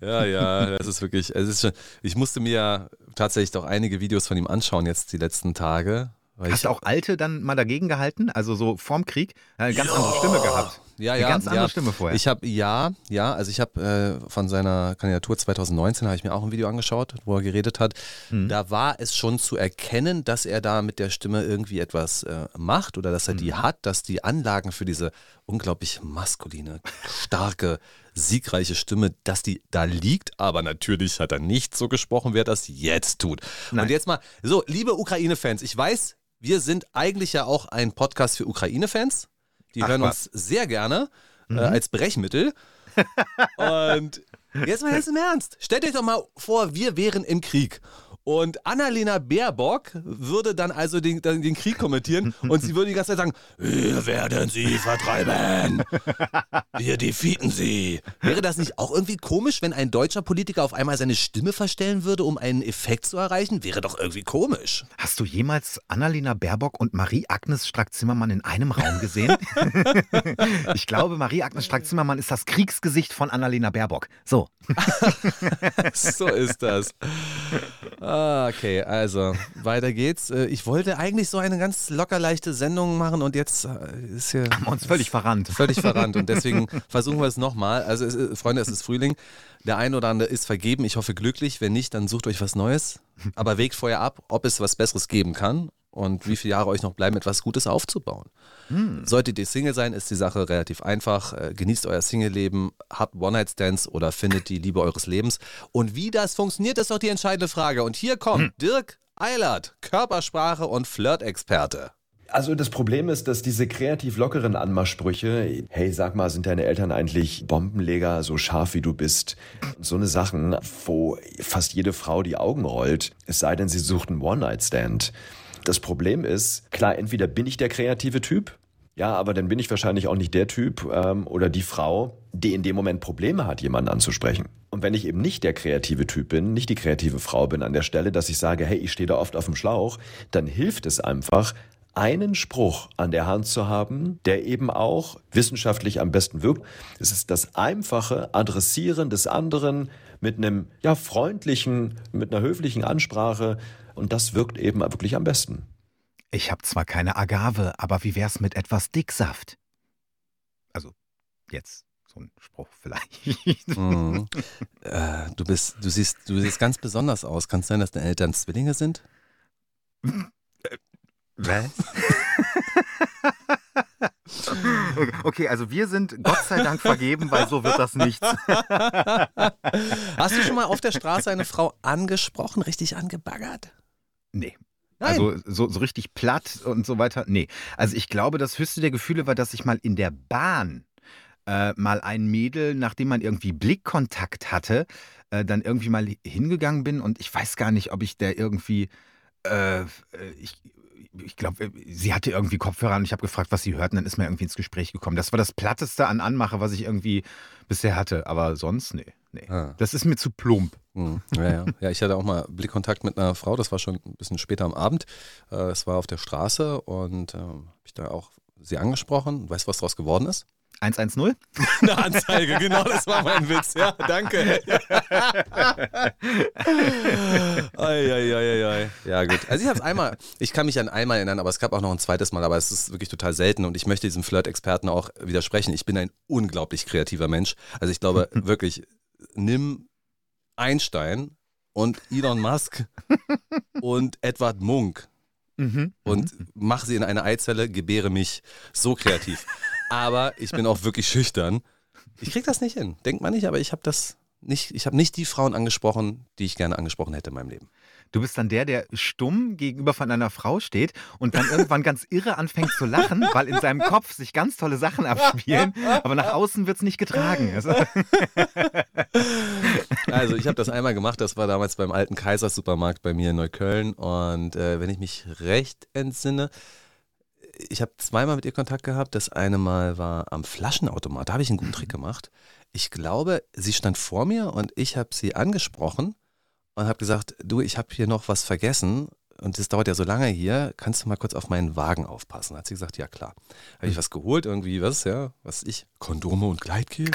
Ja, ja, das ist wirklich, es ist schon, ich musste mir ja tatsächlich doch einige Videos von ihm anschauen jetzt die letzten Tage.
Hast du auch alte dann mal dagegen gehalten? Also so vorm Krieg? Eine ganz ja. andere Stimme gehabt.
Ja,
Eine
ja.
ganz andere
ja.
Stimme vorher.
Ich habe, ja, ja, also ich habe äh, von seiner Kandidatur 2019 habe ich mir auch ein Video angeschaut, wo er geredet hat. Mhm. Da war es schon zu erkennen, dass er da mit der Stimme irgendwie etwas äh, macht oder dass er mhm. die hat, dass die Anlagen für diese unglaublich maskuline, starke, siegreiche Stimme, dass die da liegt. Aber natürlich hat er nicht so gesprochen, wer das jetzt tut. Nein. Und jetzt mal, so, liebe Ukraine-Fans, ich weiß, wir sind eigentlich ja auch ein Podcast für Ukraine-Fans. Die Ach, hören was. uns sehr gerne äh, mhm. äh, als Brechmittel. Und jetzt mal ganz im Ernst. Stellt euch doch mal vor, wir wären im Krieg. Und Annalena Baerbock würde dann also den, den, Krieg kommentieren und sie würde die ganze Zeit sagen, wir werden sie vertreiben. Wir defeaten sie. Wäre das nicht auch irgendwie komisch, wenn ein deutscher Politiker auf einmal seine Stimme verstellen würde, um einen Effekt zu erreichen? Wäre doch irgendwie komisch.
Hast du jemals Annalena Baerbock und Marie-Agnes Strack-Zimmermann in einem Raum gesehen? ich glaube, Marie-Agnes Strack-Zimmermann ist das Kriegsgesicht von Annalena Baerbock. So.
so ist das. Ah, okay, also weiter geht's. Äh, ich wollte eigentlich so eine ganz locker leichte Sendung machen und jetzt äh, ist hier.
Haben wir uns völlig verrannt.
Völlig verrannt und deswegen versuchen wir es nochmal. Also, es, Freunde, es ist Frühling. Der eine oder andere ist vergeben. Ich hoffe glücklich. Wenn nicht, dann sucht euch was Neues. Aber wägt vorher ab, ob es was Besseres geben kann und wie viele Jahre euch noch bleiben, etwas Gutes aufzubauen. Hm. Solltet ihr Single sein, ist die Sache relativ einfach. Äh, genießt euer Single-Leben, habt One-Night-Stands oder findet die Liebe eures Lebens. Und wie das funktioniert, ist doch die entscheidende Frage. Und hier kommt hm. Dirk Eilert, Körpersprache und Flirt-Experte.
Also das Problem ist, dass diese kreativ lockeren Anmachsprüche, hey, sag mal, sind deine Eltern eigentlich Bombenleger, so scharf wie du bist? So eine Sachen, wo fast jede Frau die Augen rollt, es sei denn, sie sucht einen One-Night-Stand. Das Problem ist, klar, entweder bin ich der kreative Typ, ja, aber dann bin ich wahrscheinlich auch nicht der Typ ähm, oder die Frau, die in dem Moment Probleme hat, jemanden anzusprechen. Und wenn ich eben nicht der kreative Typ bin, nicht die kreative Frau bin an der Stelle, dass ich sage, hey, ich stehe da oft auf dem Schlauch, dann hilft es einfach, einen Spruch an der Hand zu haben, der eben auch wissenschaftlich am besten wirkt. Es ist das einfache Adressieren des anderen mit einem ja freundlichen, mit einer höflichen Ansprache und das wirkt eben wirklich am besten.
Ich habe zwar keine Agave, aber wie wär's mit etwas Dicksaft? Also, jetzt so ein Spruch vielleicht.
Mhm. Äh, du bist, du siehst, du siehst ganz besonders aus. Kann es sein, dass deine Eltern Zwillinge sind?
Was? Okay, also wir sind Gott sei Dank vergeben, weil so wird das nichts.
Hast du schon mal auf der Straße eine Frau angesprochen, richtig angebaggert?
Nee. Nein. Also so, so richtig platt und so weiter. Nee. Also ich glaube, das höchste der Gefühle war, dass ich mal in der Bahn äh, mal ein Mädel, nachdem man irgendwie Blickkontakt hatte, äh, dann irgendwie mal hingegangen bin und ich weiß gar nicht, ob ich der irgendwie, äh, ich, ich glaube, sie hatte irgendwie Kopfhörer und ich habe gefragt, was sie hörten, dann ist mir irgendwie ins Gespräch gekommen. Das war das Platteste an Anmache, was ich irgendwie bisher hatte, aber sonst, nee. nee. Ah. Das ist mir zu plump.
Mhm. Ja, ja. ja, ich hatte auch mal Blickkontakt mit einer Frau, das war schon ein bisschen später am Abend. Äh, es war auf der Straße und äh, habe ich da auch sie angesprochen. Weißt du, was daraus geworden ist?
110?
Eine Anzeige, genau, das war mein Witz. Ja, danke. Eieieiei. Ja, gut. Also ich habe es einmal, ich kann mich an einmal erinnern, aber es gab auch noch ein zweites Mal, aber es ist wirklich total selten und ich möchte diesem Flirt-Experten auch widersprechen. Ich bin ein unglaublich kreativer Mensch. Also ich glaube wirklich, nimm Einstein und Elon Musk und Edward Munk
Mhm.
und mache sie in eine Eizelle, gebäre mich so kreativ. Aber ich bin auch wirklich schüchtern. Ich krieg das nicht hin. Denkt man nicht, aber ich habe das nicht, ich habe nicht die Frauen angesprochen, die ich gerne angesprochen hätte in meinem Leben.
Du bist dann der, der stumm gegenüber von einer Frau steht und dann irgendwann ganz irre anfängt zu lachen, weil in seinem Kopf sich ganz tolle Sachen abspielen, aber nach außen wird es nicht getragen. Also,
Also ich habe das einmal gemacht, das war damals beim alten Kaisers-Supermarkt bei mir in Neukölln und äh, wenn ich mich recht entsinne, ich habe zweimal mit ihr Kontakt gehabt. Das eine Mal war am Flaschenautomat, da habe ich einen guten Trick gemacht. Ich glaube, sie stand vor mir und ich habe sie angesprochen und habe gesagt, du, ich habe hier noch was vergessen und das dauert ja so lange hier, kannst du mal kurz auf meinen Wagen aufpassen? Hat sie gesagt, ja klar. Habe ich was geholt, irgendwie, was, ja, was ich, Kondome und Gleitgel?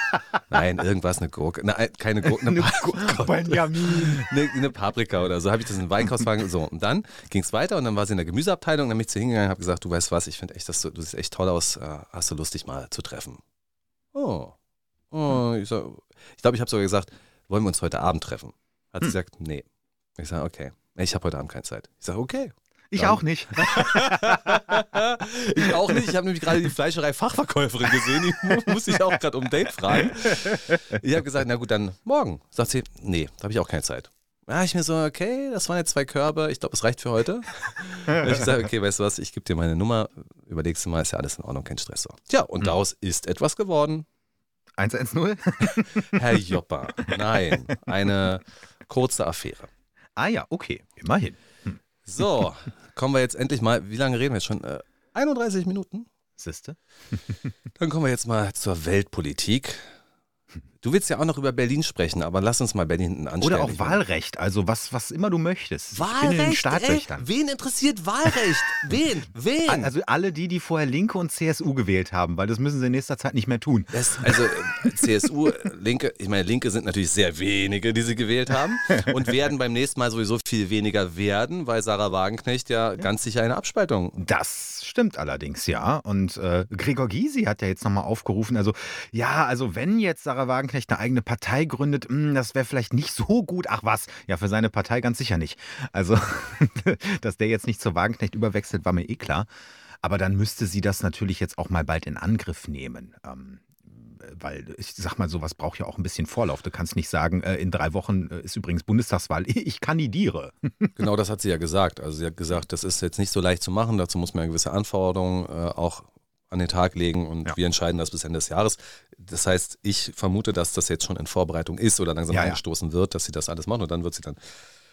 Nein, irgendwas, eine Gurke. Nein, keine Gurke, eine,
Benjamin.
eine, eine Paprika oder so. Habe ich das in den Weinkaufswagen. So, und dann ging es weiter und dann war sie in der Gemüseabteilung. Dann bin ich zu ihr hingegangen und habe gesagt, du weißt was, ich finde echt, dass du, du siehst echt toll aus. Äh, hast du Lust, dich mal zu treffen? Oh. oh ich glaube, ich, glaub, ich habe sogar gesagt, wollen wir uns heute Abend treffen? Hat sie gesagt, nee. Ich sage, okay. Ich habe heute Abend keine Zeit. Ich sage, okay.
Ich
Dann-
auch nicht.
ich auch nicht. Ich habe nämlich gerade die Fleischerei-Fachverkäuferin gesehen. Die mu- muss ich auch gerade um ein Date fragen. Ich habe gesagt, na gut, dann morgen. Sagt sie, nee, da habe ich auch keine Zeit. Ja, ich mir so, okay, das waren jetzt zwei Körbe. Ich glaube, es reicht für heute. Und ich sage, okay, weißt du was, ich gebe dir meine Nummer. Überlegst du mal, ist ja alles in Ordnung, kein Stress. So. Tja, und daraus ist etwas geworden.
110?
Herr Joppa, nein, eine kurze Affäre.
Ah ja, okay, immerhin.
So, kommen wir jetzt endlich mal, wie lange reden wir jetzt schon? Äh, 31 Minuten?
Siehste?
Dann kommen wir jetzt mal zur Weltpolitik. Du willst ja auch noch über Berlin sprechen, aber lass uns mal Berlin hinten anstellen.
Oder auch Wahlrecht, also was, was immer du möchtest. Ich bin in den
Wahlrecht,
Startlöchern.
wen interessiert Wahlrecht? Wen? Wen?
Also alle die, die vorher Linke und CSU gewählt haben, weil das müssen sie in nächster Zeit nicht mehr tun.
Das, also äh, CSU, Linke, ich meine, Linke sind natürlich sehr wenige, die sie gewählt haben und werden beim nächsten Mal sowieso viel weniger werden, weil Sarah Wagenknecht ja, ganz sicher eine Abspaltung.
Das stimmt allerdings, ja. Und äh, Gregor Gysi hat ja jetzt nochmal aufgerufen, also ja, also wenn jetzt Sarah Wagenknecht eine eigene Partei gründet, mh, das wäre vielleicht nicht so gut. Ach was, ja, für seine Partei ganz sicher nicht. Also, dass der jetzt nicht zur Wagenknecht überwechselt, war mir eh klar. Aber dann müsste sie das natürlich jetzt auch mal bald in Angriff nehmen. Ähm, weil ich sag mal, sowas braucht ja auch ein bisschen Vorlauf. Du kannst nicht sagen, äh, in drei Wochen äh, ist übrigens Bundestagswahl, ich kandidiere.
Genau das hat sie ja gesagt. Also sie hat gesagt, das ist jetzt nicht so leicht zu machen, dazu muss man ja gewisse Anforderungen äh, auch an den Tag legen und
Ja.
wir entscheiden das bis Ende des Jahres. Das heißt, ich vermute, dass das jetzt schon in Vorbereitung ist oder langsam
Ja,
angestoßen wird, dass sie das alles machen und dann wird sie dann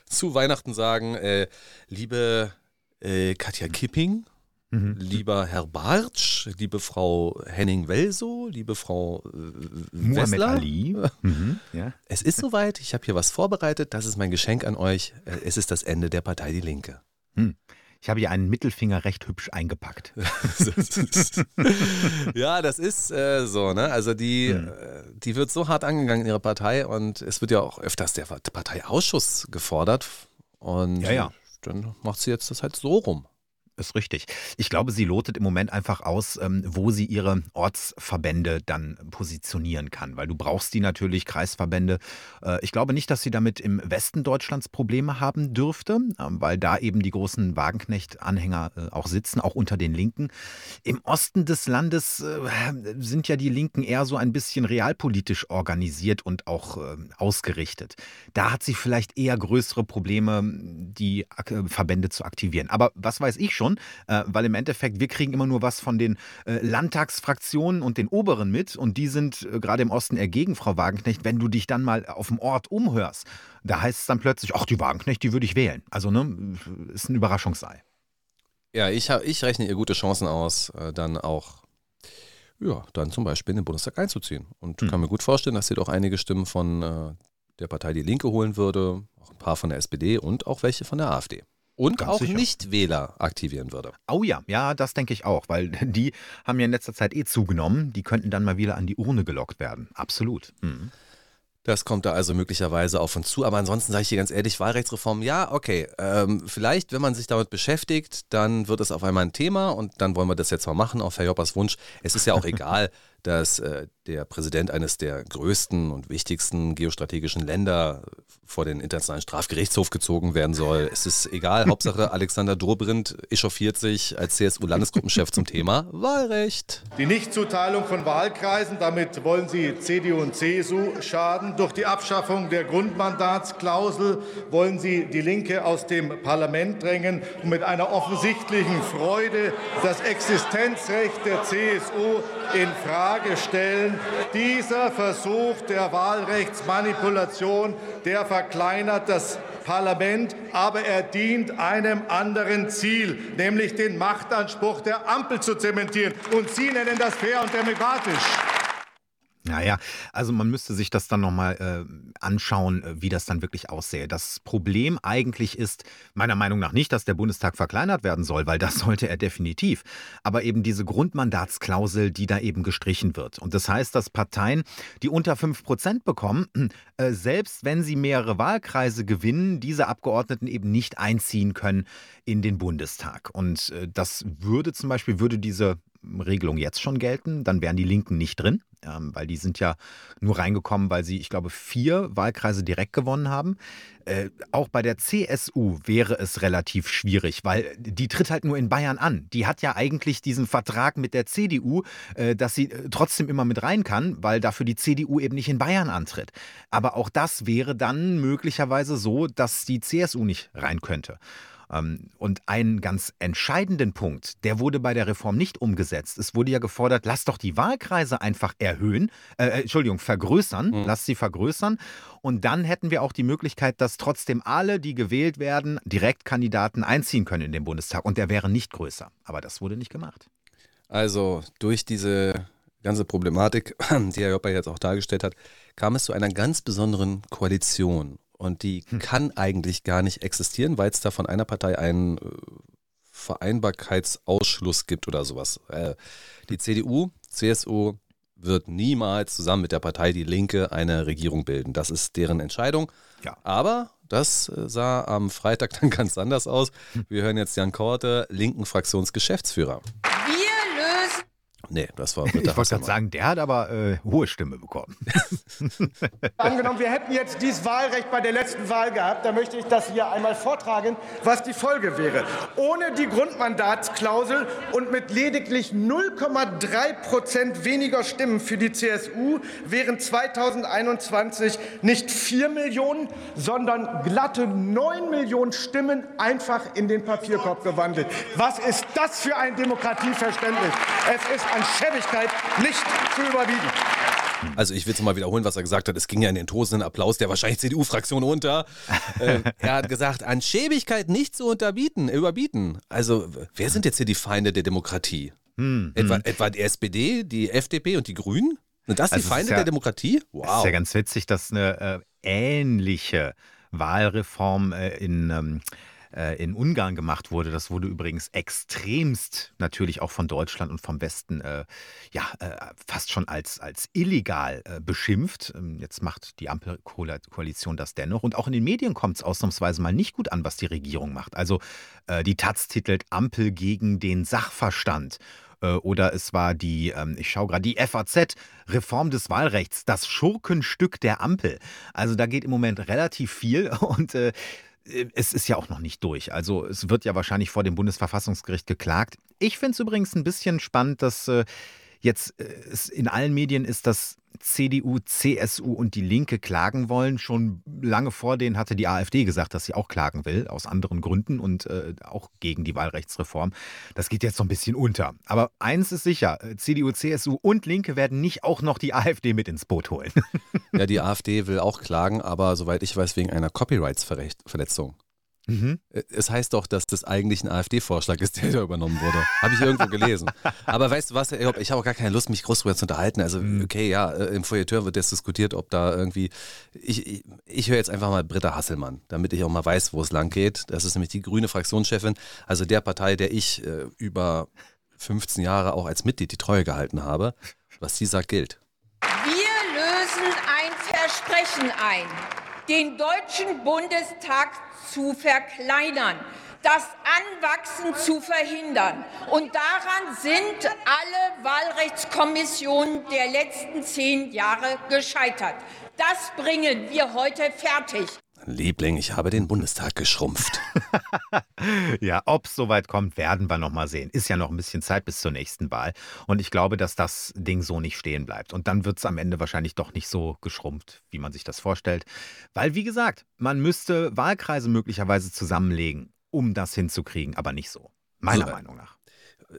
zu Weihnachten sagen, äh, liebe äh, Katja Kipping,
Mhm.
lieber Herr Bartsch, liebe Frau Henning-Welso, liebe Frau äh, Wessler,
Ali. Mhm, ja.
es ist soweit, ich habe hier was vorbereitet, das ist mein Geschenk an euch. Äh, Es ist das Ende der Partei Die Linke.
Ich habe hier einen Mittelfinger recht hübsch eingepackt.
ja, das ist äh, so, ne? Also die,
Hm.
äh, die wird so hart angegangen in ihrer Partei und es wird ja auch öfters der Parteiausschuss gefordert. Und
Ja, ja.
dann macht sie jetzt das halt so rum.
Ist richtig. Ich glaube, sie lotet im Moment einfach aus, ähm, wo sie ihre Ortsverbände dann positionieren kann, weil du brauchst die natürlich, Kreisverbände. Äh, Ich glaube nicht, dass sie damit im Westen Deutschlands Probleme haben dürfte, ähm, weil da eben die großen Wagenknecht-Anhänger äh, auch sitzen, auch unter den Linken. Im Osten des Landes äh, sind ja die Linken eher so ein bisschen realpolitisch organisiert und auch ähm, ausgerichtet. Da hat sie vielleicht eher größere Probleme, die Verbände zu aktivieren. Aber was weiß ich schon, äh, weil im Endeffekt, wir kriegen immer nur was von den äh, Landtagsfraktionen und den Oberen mit und die sind äh, gerade im Osten eher gegen Frau Wagenknecht. Wenn du dich dann mal auf dem Ort umhörst, da heißt es dann plötzlich, ach, die Wagenknecht, die würde ich wählen. Also, ne, ist ein Überraschungsei.
Ja, ich, hab, ich rechne ihr gute Chancen aus, äh, dann auch, ja, dann zum Beispiel in den Bundestag einzuziehen. Und
Hm.
kann mir gut vorstellen, dass sie doch einige Stimmen von äh, der Partei Die Linke holen würde, auch ein paar von der SPD und auch welche von der AfD. Und
Ganz
auch
sicher.
Nichtwähler aktivieren würde.
Oh ja, ja, das denke ich auch, weil die haben ja in letzter Zeit eh zugenommen. Die könnten dann mal wieder an die Urne gelockt werden. Absolut. Mhm.
Das kommt da also möglicherweise auf uns zu. Aber ansonsten sage ich dir ganz ehrlich, Wahlrechtsreform, ja, okay. Ähm, vielleicht, wenn man sich damit beschäftigt, dann wird es auf einmal ein Thema und dann wollen wir das jetzt mal machen, auf Herr Joppers Wunsch. Es ist ja auch egal, dass äh, der Präsident eines der größten und wichtigsten geostrategischen Länder vor den Internationalen Strafgerichtshof gezogen werden soll. Es ist egal, Hauptsache Alexander Dobrindt echauffiert sich als CSU-Landesgruppenchef zum Thema Wahlrecht.
Die Nichtzuteilung von Wahlkreisen, damit wollen Sie CDU und CSU schaden. Durch die Abschaffung der Grundmandatsklausel wollen Sie die Linke aus dem Parlament drängen und mit einer offensichtlichen Freude das Existenzrecht der CSU in Frage stellen. Dieser Versuch der Wahlrechtsmanipulation, der verkleinert das Parlament, aber er dient einem anderen Ziel, nämlich den Machtanspruch der Ampel zu zementieren. Und Sie nennen das fair und demokratisch.
Naja, also man müsste sich das dann nochmal äh, anschauen, äh, wie das dann wirklich aussähe. Das Problem eigentlich ist meiner Meinung nach nicht, dass der Bundestag verkleinert werden soll, weil das sollte er definitiv. Aber eben diese Grundmandatsklausel, die da eben gestrichen wird. Und das heißt, dass Parteien, die unter 5 Prozent bekommen, äh, selbst wenn sie mehrere Wahlkreise gewinnen, diese Abgeordneten eben nicht einziehen können in den Bundestag. Und äh, das würde zum Beispiel, würde diese Regelung jetzt schon gelten, dann wären die Linken nicht drin, ähm, weil die sind ja nur reingekommen, weil sie, ich glaube, vier Wahlkreise direkt gewonnen haben. Äh, auch bei der CSU wäre es relativ schwierig, weil die tritt halt nur in Bayern an. Die hat ja eigentlich diesen Vertrag mit der CDU, äh, dass sie äh, trotzdem immer mit rein kann, weil dafür die CDU eben nicht in Bayern antritt. Aber auch das wäre dann möglicherweise so, dass die CSU nicht rein könnte. Ähm, und einen ganz entscheidenden Punkt, der wurde bei der Reform nicht umgesetzt. Es wurde ja gefordert, lass doch die Wahlkreise einfach erhöhen, äh, äh Entschuldigung, vergrößern, mhm. lass sie vergrößern. Und dann hätten wir auch die Möglichkeit, dass trotzdem alle, die gewählt werden, Direktkandidaten einziehen können in den Bundestag. Und der wäre nicht größer. Aber das wurde nicht gemacht.
Also durch diese ganze Problematik, die Herr Jopper jetzt auch dargestellt hat, kam es zu einer ganz besonderen Koalition. Und die hm. kann eigentlich gar nicht existieren, weil es da von einer Partei einen äh, Vereinbarkeitsausschluss gibt oder sowas. Äh, die CDU, CSU wird niemals zusammen mit der Partei Die Linke eine Regierung bilden. Das ist deren Entscheidung. Ja. Aber das äh, sah am Freitag dann ganz anders aus. Hm. Wir hören jetzt Jan Korte, linken Fraktionsgeschäftsführer. Nee, das war
Britta Ich wollte gerade sagen, der hat aber äh, hohe Stimme bekommen.
Angenommen, wir hätten jetzt dieses Wahlrecht bei der letzten Wahl gehabt, dann möchte ich das hier einmal vortragen, was die Folge wäre. Ohne die Grundmandatsklausel und mit lediglich 0,3 Prozent weniger Stimmen für die CSU wären 2021 nicht 4 Millionen, sondern glatte 9 Millionen Stimmen einfach in den Papierkorb gewandelt. Was ist das für ein Demokratieverständnis? Es ist an Schäbigkeit nicht zu überbieten.
Also ich will es mal wiederholen, was er gesagt hat. Es ging ja in den tosenden Applaus der wahrscheinlich CDU-Fraktion unter. äh, er hat gesagt, an Schäbigkeit nicht zu unterbieten, überbieten. Also wer sind jetzt hier die Feinde der Demokratie? Hm, etwa, hm. etwa die SPD, die FDP und die Grünen? Sind das also die Feinde ja, der Demokratie?
Wow. Es ist ja ganz witzig, dass eine äh, ähnliche Wahlreform äh, in ähm, äh, in Ungarn gemacht wurde. Das wurde übrigens extremst natürlich auch von Deutschland und vom Westen äh, ja äh, fast schon als, als illegal äh, beschimpft. Ähm, jetzt macht die Ampelkoalition das dennoch. Und auch in den Medien kommt es ausnahmsweise mal nicht gut an, was die Regierung macht. Also äh, die Taz titelt Ampel gegen den Sachverstand oder es war die, ähm, ich schaue gerade, die FAZ, Reform des Wahlrechts, das Schurkenstück der Ampel. Also da geht im Moment relativ viel und äh, es ist ja auch noch nicht durch. Also es wird ja wahrscheinlich vor dem Bundesverfassungsgericht geklagt. Ich finde es übrigens ein bisschen spannend, dass äh, jetzt äh, es in allen Medien ist, dass CDU, CSU und die Linke klagen wollen. Schon lange vor denen hatte die AfD gesagt, dass sie auch klagen will, aus anderen Gründen und äh, auch gegen die Wahlrechtsreform. Das geht jetzt so ein bisschen unter. Aber eins ist sicher, CDU, CSU und Linke werden nicht auch noch die AfD mit ins Boot holen.
Ja, die AfD will auch klagen, aber soweit ich weiß, wegen einer Copyrights-Verletzung. Mhm. Äh, es heißt doch, dass das eigentlich ein AfD-Vorschlag ist, der da übernommen wurde. Habe ich irgendwo gelesen. Aber weißt du was, ich habe auch gar keine Lust, mich groß darüber zu unterhalten. Also, mhm. okay, ja, äh, im Feuilleteur wird jetzt diskutiert, ob da irgendwie. Ich, ich, ich höre jetzt einfach mal Britta Hasselmann, damit ich auch mal weiß, wo es lang geht. Das ist nämlich die grüne Fraktionschefin, also der Partei, der ich äh, über 15 Jahre auch als Mitglied die Treue gehalten habe. Was sie sagt, gilt.
Wir lösen ein Versprechen ein, den Deutschen Bundestag zu verkleinern. das Anwachsen zu verhindern. Und daran sind alle Wahlrechtskommissionen der letzten zehn Jahre gescheitert. Das bringen wir heute fertig.
Liebling, ich habe den Bundestag geschrumpft.
ja, ob es soweit kommt, werden wir noch mal sehen. Ist ja noch ein bisschen Zeit bis zur nächsten Wahl. Und ich glaube, dass das Ding so nicht stehen bleibt. Und dann wird es am Ende wahrscheinlich doch nicht so geschrumpft, wie man sich das vorstellt. Weil, wie gesagt, man müsste Wahlkreise möglicherweise zusammenlegen, um das hinzukriegen, aber nicht so. Meiner
So,
Meinung nach.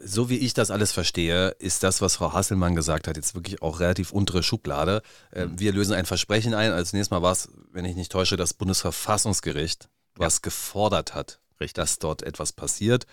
So wie ich das alles verstehe, ist das, was Frau Hasselmann gesagt hat, jetzt wirklich auch relativ untere Schublade. Äh, Wir lösen ein Versprechen ein. Als nächstes Mal war es, wenn ich nicht täusche, das Bundesverfassungsgericht, was gefordert hat, dass dort etwas passiert.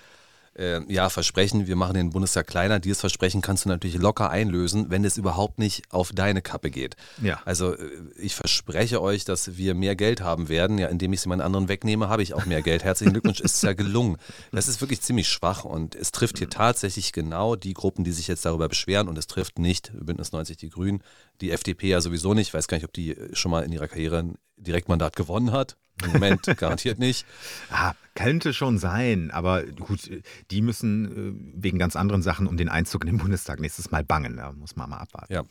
Äh, ja, Versprechen, wir machen den Bundestag kleiner. Dieses Versprechen kannst du natürlich locker einlösen, wenn es überhaupt nicht auf deine Kappe geht.
Ja.
Also äh, ich verspreche euch, dass wir mehr Geld haben werden. Ja, indem ich es jemand anderen wegnehme, habe ich auch mehr Geld. Herzlichen Glückwunsch, ist ja gelungen. Das ist wirklich ziemlich schwach und es trifft hier tatsächlich genau die Gruppen, die sich jetzt darüber beschweren und es trifft nicht Bündnis 90 die Grünen, die FDP ja sowieso nicht. Ich weiß gar nicht, ob die schon mal in ihrer Karriere ein Direktmandat gewonnen hat. Im Moment garantiert nicht.
Ah, könnte schon sein, aber gut, die müssen äh, wegen ganz anderen Sachen um den Einzug in den Bundestag nächstes Mal bangen. Da muss man mal abwarten.
Ja.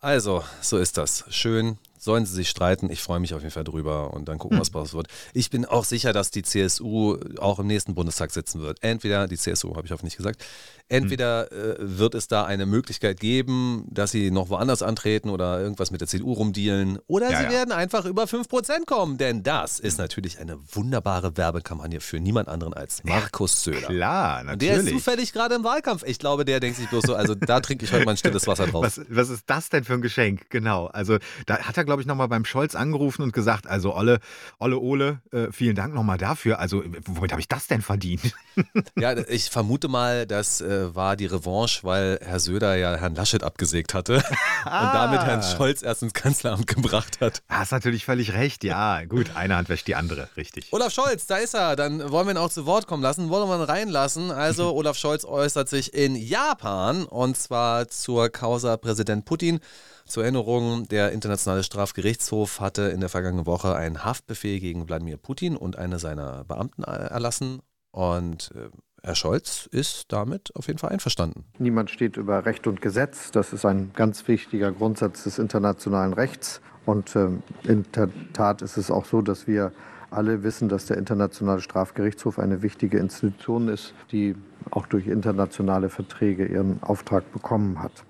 Also, so ist das. Schön. Sollen sie sich streiten? Ich freue mich auf jeden Fall drüber und dann gucken, was draus wird. Ich bin auch sicher, dass die CSU auch im nächsten Bundestag sitzen wird. Entweder, die CSU habe ich hoffentlich gesagt, entweder äh, wird es da eine Möglichkeit geben, dass sie noch woanders antreten oder irgendwas mit der CDU rumdealen oder
Ja,
sie
ja.
werden einfach über 5% kommen, denn das ist natürlich eine wunderbare Werbekampagne für niemand anderen als Markus Söder.
Klar,
Und der ist
natürlich.
zufällig gerade im Wahlkampf. Ich glaube, der denkt sich bloß so, also da trinke ich heute mal ein stilles Wasser drauf.
Was, was ist das denn für ein Geschenk? Genau. Also da hat er, glaube ich, nochmal beim Scholz angerufen und gesagt, also Olle, Olle Ole, äh, vielen Dank nochmal dafür. Also womit habe ich das denn verdient?
Ja, ich vermute mal, das äh, war die Revanche, weil Herr Söder ja Herrn Laschet abgesägt hatte und damit Herrn Scholz erst ins Kanzleramt gebracht hat.
Hast natürlich völlig recht. Ja, gut, eine Hand wäscht die andere, richtig.
Olaf Scholz, da ist er. Dann wollen wir ihn auch zu Wort kommen lassen, wollen wir ihn reinlassen. Also Olaf Scholz äußert sich in Japan und zwar zur Causa Präsident Putin. Zur Erinnerung, der Internationale Strafgerichtshof hatte in der vergangenen Woche einen Haftbefehl gegen Wladimir Putin und eine seiner Beamten erlassen. Und äh, Herr Scholz ist damit auf jeden Fall einverstanden.
Niemand steht über Recht und Gesetz. Das ist ein ganz wichtiger Grundsatz des internationalen Rechts. Und ähm, in der Tat ist es auch so, dass wir alle wissen, dass der Internationale Strafgerichtshof eine wichtige Institution ist, die auch durch internationale Verträge ihren Auftrag bekommen hat.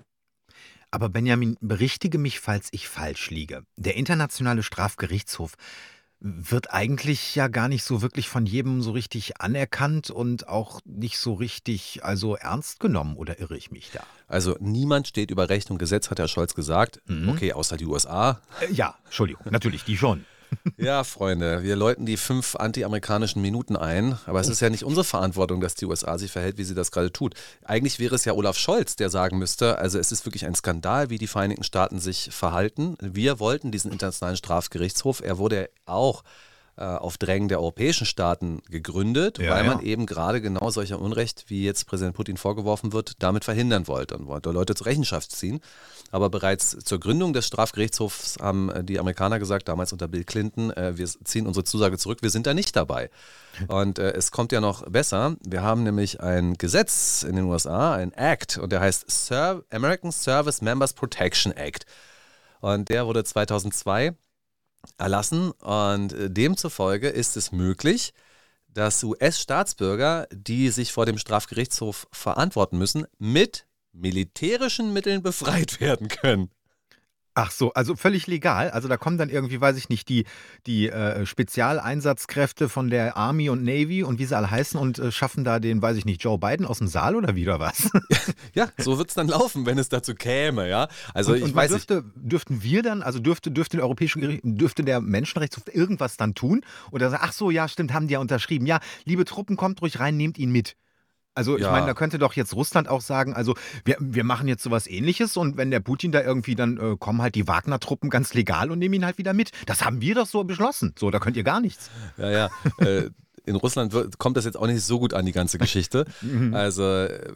Aber Benjamin, berichtige mich, falls ich falsch liege. Der Internationale Strafgerichtshof wird eigentlich ja gar nicht so wirklich von jedem so richtig anerkannt und auch nicht so richtig also ernst genommen, oder irre ich mich da?
Also niemand steht über Recht und Gesetz, hat Herr Scholz gesagt. Okay, außer die USA.
Äh, ja, Entschuldigung, natürlich, die schon.
Ja, Freunde, wir läuten die fünf anti-amerikanischen Minuten ein, aber es ist ja nicht unsere Verantwortung, dass die USA sich verhält, wie sie das gerade tut. Eigentlich wäre es ja Olaf Scholz, der sagen müsste, also es ist wirklich ein Skandal, wie die Vereinigten Staaten sich verhalten. Wir wollten diesen internationalen Strafgerichtshof. Er wurde auch auf Drängen der europäischen Staaten gegründet,
Ja,
weil man
ja.
eben gerade genau solcher Unrecht, wie jetzt Präsident Putin vorgeworfen wird, damit verhindern wollte und wollte Leute zur Rechenschaft ziehen. Aber bereits zur Gründung des Strafgerichtshofs haben äh, die Amerikaner gesagt, damals unter Bill Clinton, äh, wir ziehen unsere Zusage zurück, wir sind da nicht dabei. Und äh, es kommt ja noch besser. Wir haben nämlich ein Gesetz in den USA, ein Act, und der heißt Ser American Service Members Protection Act. Und der wurde 2002 erlassen und äh, demzufolge ist es möglich, dass US-Staatsbürger, die sich vor dem Strafgerichtshof verantworten müssen, mit militärischen Mitteln befreit werden können.
Ach so, also völlig legal. Also da kommen dann irgendwie, weiß ich nicht, die, die äh, Spezialeinsatzkräfte von der Army und Navy und wie sie alle heißen und äh, schaffen da den, weiß ich nicht, Joe Biden aus dem Saal oder wieder was?
Ja, so wird es dann laufen, wenn es dazu käme, ja. Also
und,
ich
und
weiß nicht.
dürfte, dürften wir dann, also dürfte, dürfte der Europäische Gericht, dürfte der Menschenrechtshof irgendwas dann tun? Oder sagen, ach so, ja, stimmt, haben die ja unterschrieben. Ja, liebe Truppen, kommt ruhig rein, nehmt ihn mit. Also ich
Ja.
meine, da könnte doch jetzt Russland auch sagen, also wir, wir machen jetzt sowas ähnliches und wenn der Putin da irgendwie, dann äh, kommen halt die Wagner-Truppen ganz legal und nehmen ihn halt wieder mit. Das haben wir doch so beschlossen. So, da könnt ihr gar nichts.
Ja, ja. äh, in Russland wird, kommt das jetzt auch nicht so gut an, die ganze Geschichte.
Mhm.
Also, äh,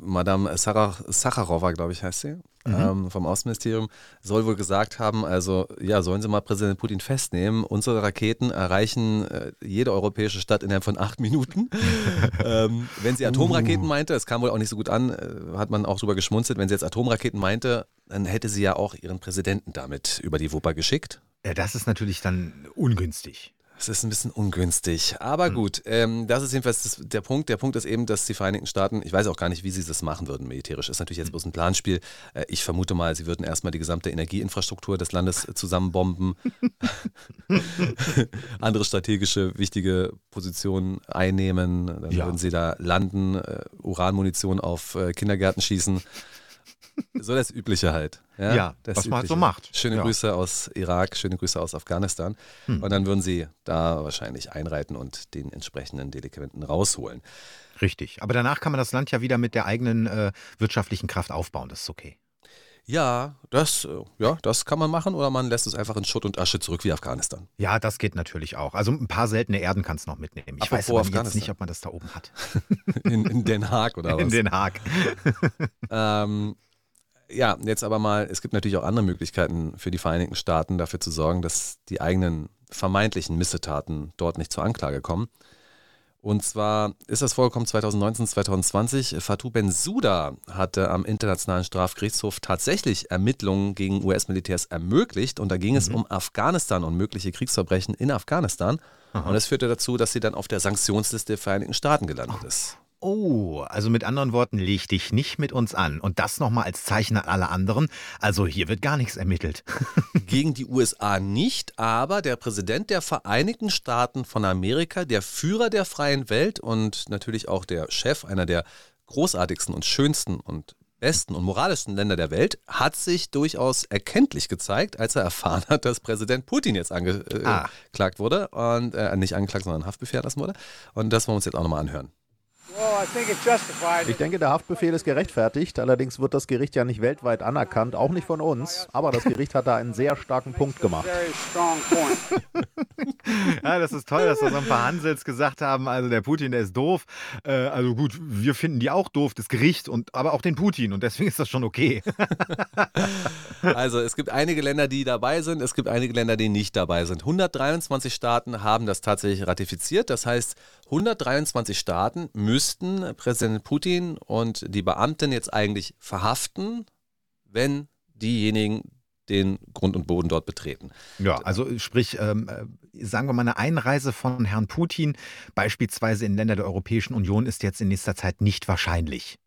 Madame Sarah, Sacharova, glaube ich, heißt sie. mhm. ähm, vom Außenministerium, soll wohl gesagt haben, also ja, sollen Sie mal Präsident Putin festnehmen. Unsere Raketen erreichen äh, jede europäische Stadt innerhalb von acht Minuten. ähm, wenn sie Atomraketen uh. meinte, es kam wohl auch nicht so gut an, äh, hat man auch drüber geschmunzelt, wenn sie jetzt Atomraketen meinte, dann hätte sie ja auch ihren Präsidenten damit über die Wupper geschickt.
Ja, das ist natürlich dann ungünstig.
Es ist ein bisschen ungünstig. Aber hm. gut, ähm, das ist jedenfalls das, der Punkt. Der Punkt ist eben, dass die Vereinigten Staaten, ich weiß auch gar nicht, wie sie das machen würden militärisch, ist natürlich jetzt hm. bloß ein Planspiel. Äh, ich vermute mal, sie würden erstmal die gesamte Energieinfrastruktur des Landes zusammenbomben, andere strategische wichtige Positionen einnehmen. Dann ja. würden sie da landen, äh, Uranmunition auf äh, Kindergärten schießen. So das Übliche halt.
Ja, ja was Übliche. man halt so macht.
Schöne
ja.
Grüße aus Irak, schöne Grüße aus Afghanistan. Hm. Und dann würden sie da wahrscheinlich einreiten und den entsprechenden Delinquenten rausholen.
Richtig. Aber danach kann man das Land ja wieder mit der eigenen äh, wirtschaftlichen Kraft aufbauen. Das ist okay.
Ja, das, äh, ja, das kann man machen oder man lässt es einfach in Schutt und Asche zurück wie Afghanistan.
Ja, das geht natürlich auch. Also ein paar seltene Erden kannst du noch mitnehmen. Ich Apropos weiß aber jetzt nicht, ob man das da oben hat.
in, in Den Haag oder was?
In Den Haag.
ähm, ja, jetzt aber mal, es gibt natürlich auch andere Möglichkeiten für die Vereinigten Staaten dafür zu sorgen, dass die eigenen vermeintlichen Missetaten dort nicht zur Anklage kommen. Und zwar ist das vorgekommen 2019, 2020. Fatou Bensouda hatte am Internationalen Strafgerichtshof tatsächlich Ermittlungen gegen US-Militärs ermöglicht. Und da ging mhm. es um Afghanistan und mögliche Kriegsverbrechen in Afghanistan. Aha. Und das führte dazu, dass sie dann auf der Sanktionsliste der Vereinigten Staaten gelandet ist.
Oh, also mit anderen Worten, leg dich nicht mit uns an. Und das nochmal als Zeichen an alle anderen. Also hier wird gar nichts ermittelt.
Gegen die USA nicht, aber der Präsident der Vereinigten Staaten von Amerika, der Führer der freien Welt und natürlich auch der Chef einer der großartigsten und schönsten und besten und moralischsten Länder der Welt, hat sich durchaus erkenntlich gezeigt, als er erfahren hat, dass Präsident Putin jetzt angeklagt ah. wurde und äh, nicht angeklagt, sondern Haftbefehl erlassen wurde. Und das wollen wir uns jetzt auch nochmal anhören.
Ich denke, der Haftbefehl ist gerechtfertigt. Allerdings wird das Gericht ja nicht weltweit anerkannt, auch nicht von uns. Aber das Gericht hat da einen sehr starken Punkt gemacht.
ja, das ist toll, dass da so ein paar Hansels gesagt haben, also der Putin, der ist doof. Äh, also gut, wir finden die auch doof, das Gericht, und, aber auch den Putin. Und deswegen ist das schon okay.
also es gibt einige Länder, die dabei sind. Es gibt einige Länder, die nicht dabei sind. 123 Staaten haben das tatsächlich ratifiziert. Das heißt, 123 Staaten müssten Präsident Putin und die Beamten jetzt eigentlich verhaften, wenn diejenigen den Grund und Boden dort betreten.
Ja, also sprich, ähm, äh, sagen wir mal, eine Einreise von Herrn Putin beispielsweise in Länder der Europäischen Union ist jetzt in nächster Zeit nicht wahrscheinlich.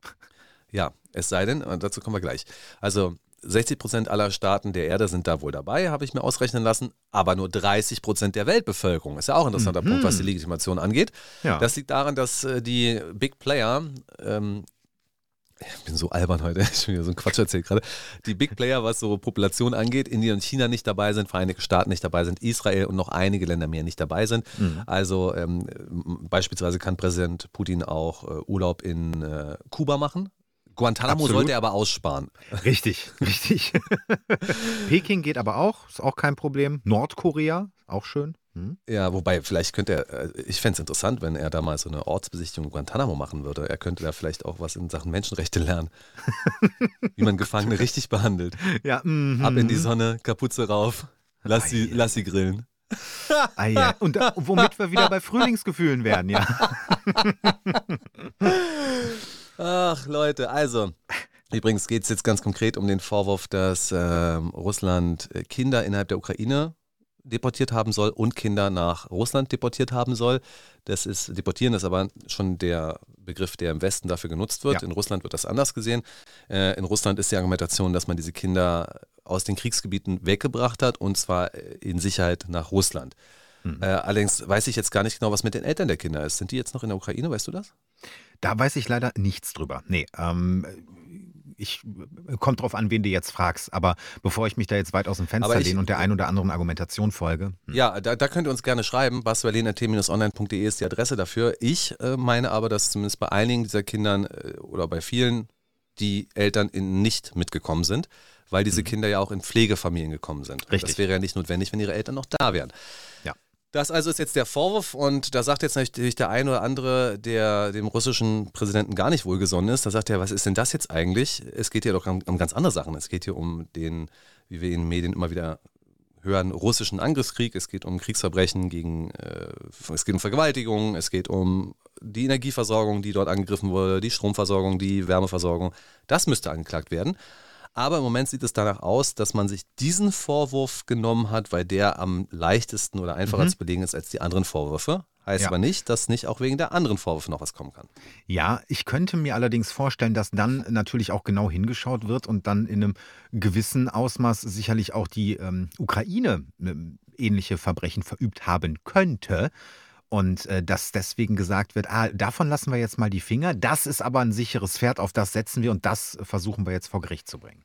Ja, es sei denn, und dazu kommen wir gleich. Also 60 Prozent aller Staaten der Erde sind da wohl dabei, habe ich mir ausrechnen lassen, aber nur 30 Prozent der Weltbevölkerung. Ist ja auch ein interessanter mhm. Punkt, was die Legitimation angeht. Ja. Das liegt daran, dass äh, die Big Player, ähm, ich bin so albern heute, ich bin wieder so ein Quatsch erzählt gerade. Die Big Player, was so Population angeht, Indien und China nicht dabei sind, Vereinigte Staaten nicht dabei sind, Israel und noch einige Länder mehr nicht dabei sind. Mhm. Also ähm, beispielsweise kann Präsident Putin auch äh, Urlaub in äh, Kuba machen. Guantanamo Absolut. sollte er aber aussparen.
Richtig, richtig. Peking geht aber auch, ist auch kein Problem. Nordkorea, auch schön.
Hm? Ja, wobei, vielleicht könnte er, äh, ich fände es interessant, wenn er da mal so eine Ortsbesichtigung in Guantanamo machen würde. Er könnte da vielleicht auch was in Sachen Menschenrechte lernen. Wie man Gefangene richtig behandelt.
Ja,
mm -hmm. Ab in die Sonne, Kapuze rauf, lass, sie, lass sie grillen.
Ah, ja. Und womit wir wieder bei Frühlingsgefühlen werden, ja.
Ach, Leute, also. Übrigens geht es jetzt ganz konkret um den Vorwurf, dass ähm, Russland äh, Kinder innerhalb der Ukraine deportiert haben soll und Kinder nach Russland deportiert haben soll. Das ist, deportieren ist aber schon der Begriff, der im Westen dafür genutzt wird. Ja. In Russland wird das anders gesehen. Äh, in Russland ist die Argumentation, dass man diese Kinder aus den Kriegsgebieten weggebracht hat und zwar äh, in Sicherheit nach Russland. Mhm. Äh, allerdings weiß ich jetzt gar nicht genau, was mit den Eltern der Kinder ist. Sind die jetzt noch in der Ukraine? Weißt du das?
Da weiß ich leider nichts drüber. Nee, ähm, ich kommt drauf an, wen du jetzt fragst. Aber bevor ich mich da jetzt weit aus dem Fenster lehne und der ein oder anderen Argumentation folge.
Hm. Ja, da, da, könnt ihr uns gerne schreiben. basberlin.t-online.de ist die Adresse dafür. Ich äh, meine aber, dass zumindest bei einigen dieser Kindern äh, oder bei vielen die Eltern in, nicht mitgekommen sind, weil diese mhm. Kinder ja auch in Pflegefamilien gekommen sind.
Richtig.
Das wäre ja nicht notwendig, wenn ihre Eltern noch da wären. Das also ist jetzt der Vorwurf und da sagt jetzt natürlich der eine oder andere, der dem russischen Präsidenten gar nicht wohlgesonnen ist, da sagt er, was ist denn das jetzt eigentlich? Es geht hier doch um, um ganz andere Sachen. Es geht hier um den, wie wir in den Medien immer wieder hören, russischen Angriffskrieg, es geht um Kriegsverbrechen gegen, äh, es geht um Vergewaltigung, es geht um die Energieversorgung, die dort angegriffen wurde, die Stromversorgung, die Wärmeversorgung. Das müsste angeklagt werden. Aber im Moment sieht es danach aus, dass man sich diesen Vorwurf genommen hat, weil der am leichtesten oder einfacher
Mhm.
zu belegen ist als die anderen Vorwürfe. Heißt
Ja.
aber nicht, dass nicht auch wegen der anderen Vorwürfe noch was kommen kann.
Ja, ich könnte mir allerdings vorstellen, dass dann natürlich auch genau hingeschaut wird und dann in einem gewissen Ausmaß sicherlich auch die ähm, Ukraine ähm, ähnliche Verbrechen verübt haben könnte. Und äh, dass deswegen gesagt wird, ah, davon lassen wir jetzt mal die Finger. Das ist aber ein sicheres Pferd, auf das setzen wir und das versuchen wir jetzt vor Gericht zu bringen.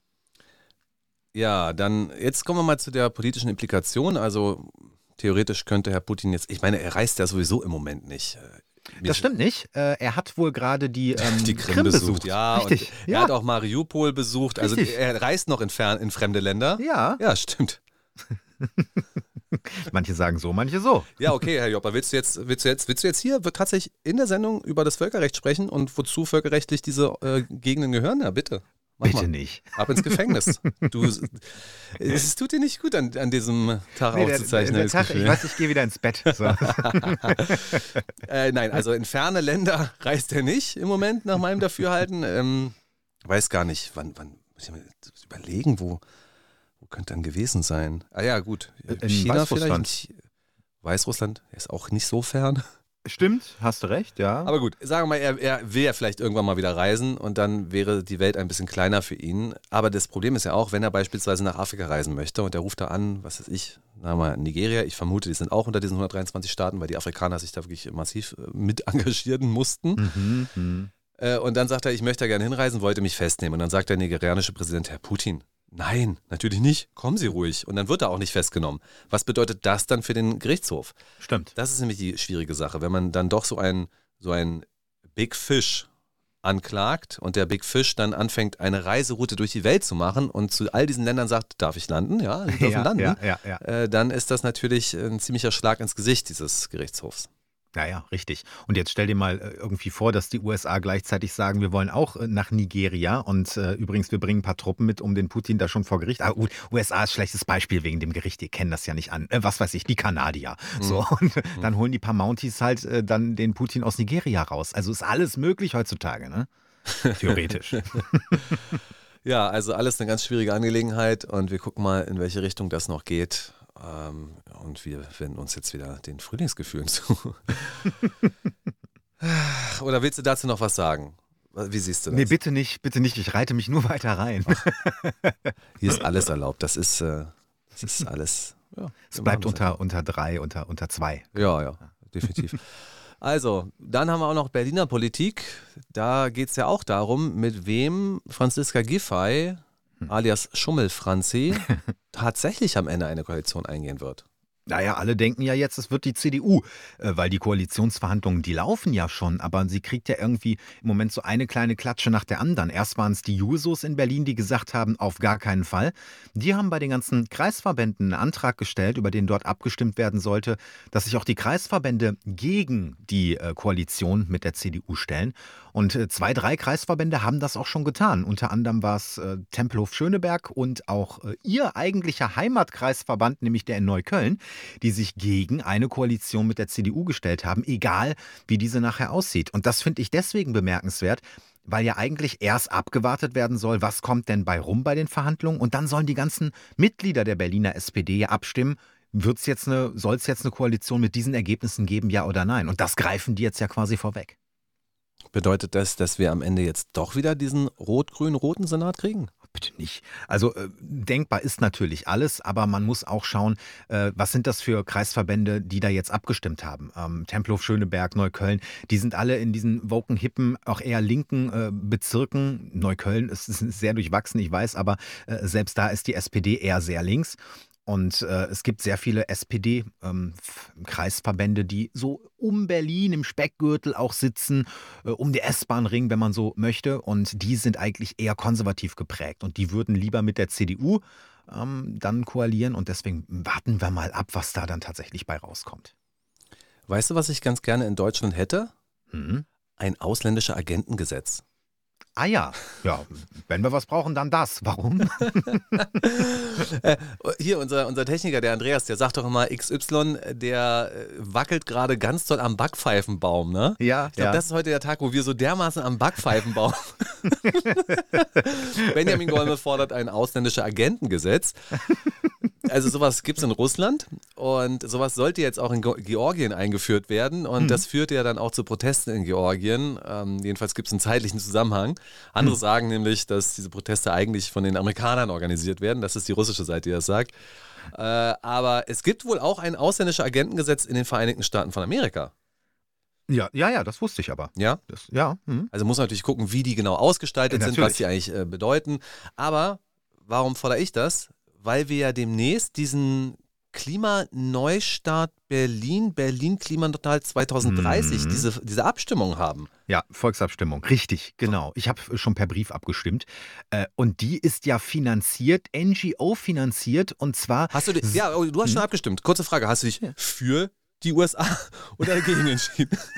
Ja, dann jetzt kommen wir mal zu der politischen Implikation. Also theoretisch könnte Herr Putin jetzt, ich meine, er reist ja sowieso im Moment nicht. Äh, mir-
Das stimmt nicht. Äh, er hat wohl gerade die, ähm,
die Krim, besucht, ja.
Richtig.
Und er
ja.
hat auch Mariupol besucht. Also
Richtig.
er reist noch in, fern, in fremde Länder.
Ja.
Ja, stimmt.
Manche sagen so, manche so.
Ja, okay, Herr Jopper, willst du jetzt, willst du jetzt, willst du jetzt hier tatsächlich in der Sendung über das Völkerrecht sprechen und wozu völkerrechtlich diese äh, Gegenden gehören? Ja, bitte. Mach
Bitte
mal.
nicht.
Ab ins Gefängnis. Du, es tut dir nicht gut, an, an diesem Tag
Nee, der,
aufzuzeichnen.
der
das
Tag, ich weiß, ich gehe wieder ins Bett. So.
äh, nein, also in ferne Länder reist er nicht im Moment, nach meinem Dafürhalten. Ähm, weiß gar nicht, wann, wann muss ich mal überlegen, wo, wo könnte dann gewesen sein? Ah ja, gut.
In
China
Weißrussland.
vielleicht. Weißrussland ist auch nicht so fern.
Stimmt, hast du recht, ja.
Aber gut, sagen wir mal, er, er will ja vielleicht irgendwann mal wieder reisen und dann wäre die Welt ein bisschen kleiner für ihn. Aber das Problem ist ja auch, wenn er beispielsweise nach Afrika reisen möchte und er ruft da an, was weiß ich, sagen wir Nigeria, ich vermute, die sind auch unter diesen 123 Staaten, weil die Afrikaner sich da wirklich massiv äh, mit engagieren mussten.
Mhm, mhm.
Äh, Und dann sagt er, ich möchte da gerne hinreisen, wollte mich festnehmen. Und dann sagt der nigerianische Präsident, Herr Putin, nein, natürlich nicht, kommen Sie ruhig. Und dann wird er auch nicht festgenommen. Was bedeutet das dann für den Gerichtshof?
Stimmt.
Das ist nämlich die schwierige Sache, wenn man dann doch so ein, so ein Big Fish anklagt und der Big Fish dann anfängt, eine Reiseroute durch die Welt zu machen und zu all diesen Ländern sagt, darf ich landen? Ja, Sie dürfen
Ja,
landen.
ja, ja.
Äh, dann ist das natürlich ein ziemlicher Schlag ins Gesicht dieses Gerichtshofs.
Ja, ja, richtig. Und jetzt stell dir mal äh, irgendwie vor, dass die USA gleichzeitig sagen, wir wollen auch äh, nach Nigeria und äh, übrigens, wir bringen ein paar Truppen mit, um den Putin da schon vor Gericht. Ah, gut, USA ist schlechtes Beispiel wegen dem Gericht, die kennen das ja nicht an. Äh, was weiß ich, die Kanadier. So, und dann holen die paar Mounties halt dann den Putin aus Nigeria raus. Also ist alles möglich heutzutage, ne? Theoretisch.
Ja, also alles eine ganz schwierige Angelegenheit und wir gucken mal, in welche Richtung das noch geht. Ähm, und wir wenden uns jetzt wieder den Frühlingsgefühlen zu. Oder willst du dazu noch was sagen? Wie siehst du das?
nee, bitte nicht, bitte nicht. Ich reite mich nur weiter rein.
Hier ist alles erlaubt. Das ist, äh, das ist alles. Ja,
Es
wir
bleibt unter, unter drei, unter, unter zwei.
Ja, ja, definitiv. Also, dann haben wir auch noch Berliner Politik. Da geht es ja auch darum, mit wem Franziska Giffey, alias Schummelfranzi, tatsächlich am Ende eine Koalition eingehen wird.
Naja, alle denken ja jetzt, es wird die CDU, äh, weil die Koalitionsverhandlungen, die laufen ja schon, aber sie kriegt ja irgendwie im Moment so eine kleine Klatsche nach der anderen. Erst waren es die Jusos in Berlin, die gesagt haben, auf gar keinen Fall. Die haben bei den ganzen Kreisverbänden einen Antrag gestellt, über den dort abgestimmt werden sollte, dass sich auch die Kreisverbände gegen die äh, Koalition mit der CDU stellen. Und äh, zwei, drei Kreisverbände haben das auch schon getan. Unter anderem war es äh, Tempelhof Schöneberg und auch äh, ihr eigentlicher Heimatkreisverband, nämlich der in Neukölln, die sich gegen eine Koalition mit der CDU gestellt haben, egal wie diese nachher aussieht. Und das finde ich deswegen bemerkenswert, weil ja eigentlich erst abgewartet werden soll, was kommt denn bei rum bei den Verhandlungen und dann sollen die ganzen Mitglieder der Berliner SPD ja abstimmen, wird's jetzt eine, soll es jetzt eine Koalition mit diesen Ergebnissen geben, ja oder nein? Und das greifen die jetzt ja quasi vorweg.
Bedeutet das, dass wir am Ende jetzt doch wieder diesen rot-grün-roten Senat kriegen?
Bitte nicht. Also äh, denkbar ist natürlich alles, aber man muss auch schauen, äh, was sind das für Kreisverbände, die da jetzt abgestimmt haben. Ähm, Tempelhof, Schöneberg, Neukölln, die sind alle in diesen woken, hippen, auch eher linken äh, Bezirken. Neukölln ist, ist sehr durchwachsen, ich weiß, aber äh, selbst da ist die SPD eher sehr links. Und äh, es gibt sehr viele SPD-Kreisverbände, ähm, die so um Berlin im Speckgürtel auch sitzen, äh, um den S-Bahn-Ring, wenn man so möchte. Und die sind eigentlich eher konservativ geprägt. Und die würden lieber mit der CDU ähm, dann koalieren. Und deswegen warten wir mal ab, was da dann tatsächlich bei rauskommt.
Weißt du, was ich ganz gerne in Deutschland hätte?
Hm?
Ein ausländischer Agentengesetz.
Ah ja, ja, wenn wir was brauchen, dann das. Warum?
Äh, Hier, unser, unser Techniker, der Andreas, der sagt doch immer, XY, der äh, wackelt gerade ganz doll am Backpfeifenbaum, ne?
Ja,
Ich glaube,
ja.
das ist heute der Tag, wo wir so dermaßen am Backpfeifenbaum. Benjamin Golme fordert ein ausländisches Agentengesetz. Also sowas gibt es in Russland und sowas sollte jetzt auch in Ge- Georgien eingeführt werden und
Mhm.
das führte ja dann auch zu Protesten in Georgien. Ähm, jedenfalls gibt es einen zeitlichen Zusammenhang. Andere
Mhm.
sagen nämlich, dass diese Proteste eigentlich von den Amerikanern organisiert werden. Das ist die russische Seite, die das sagt. Äh, aber es gibt wohl auch ein ausländisches Agentengesetz in den Vereinigten Staaten von Amerika.
Ja, ja, ja, das wusste ich aber.
Ja?
Das, ja. hm.
Also muss man natürlich gucken, wie die genau ausgestaltet
Ja,
sind, was die eigentlich äh, bedeuten. Aber warum fordere ich das? Weil wir ja demnächst diesen Klimaneustart Berlin, Berlin Klimaneutral 2030,
Mhm.
diese, diese Abstimmung haben.
Ja, Volksabstimmung, richtig, genau. Ich habe schon per Brief abgestimmt. Äh, und die ist ja finanziert, NGO finanziert und zwar.
Hast du ja, oh, du hast schon
Hm.
abgestimmt. Kurze Frage, hast du dich für die USA oder dagegen entschieden?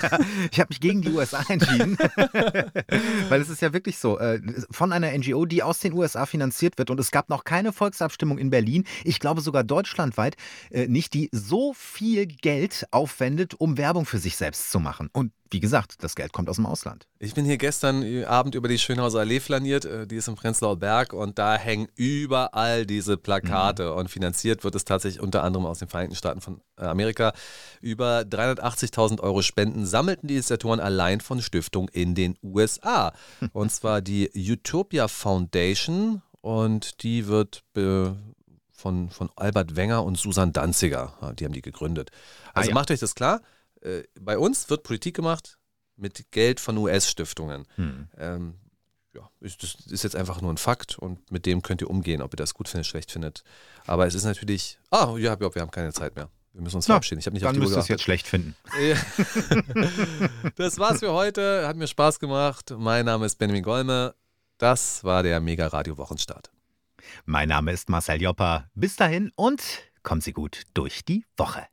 Ich habe mich gegen die USA entschieden, weil es ist ja wirklich so, äh, von einer NGO, die aus den USA finanziert wird und es gab noch keine Volksabstimmung in Berlin, ich glaube sogar deutschlandweit äh, nicht, die so viel Geld aufwendet, um Werbung für sich selbst zu machen. Und wie gesagt, das Geld kommt aus dem Ausland.
Ich bin hier gestern Abend über die Schönhauser Allee flaniert, äh, die ist im Prenzlauer Berg und da hängen überall diese Plakate und finanziert wird es tatsächlich unter anderem aus den Vereinigten Staaten von äh, Amerika. Über 380.000 Euro Spenden sammelten die Initiatoren allein von Stiftungen in den USA. Und zwar die Utopia Foundation und die wird äh, von, von Albert Wenger und Susan Danziger, äh, die haben die gegründet. Also
Ah, ja.
macht euch das klar, äh, bei uns wird Politik gemacht mit Geld von US-Stiftungen.
Hm.
Ähm, ja, ist, das ist jetzt einfach nur ein Fakt und mit dem könnt ihr umgehen, ob ihr das gut findet, schlecht findet. Aber es ist natürlich. Ah, ja, wir haben keine Zeit mehr. Wir müssen uns
Na,
verabschieden. Ich habe nicht
dann
auf die
müsst
Uhr
ihr es jetzt schlecht finden.
Das war's für heute. Hat mir Spaß gemacht. Mein Name ist Benjamin Golme. Das war der Mega Radio Wochenstart.
Mein Name ist Marcel Jopper. Bis dahin und kommen Sie gut durch die Woche.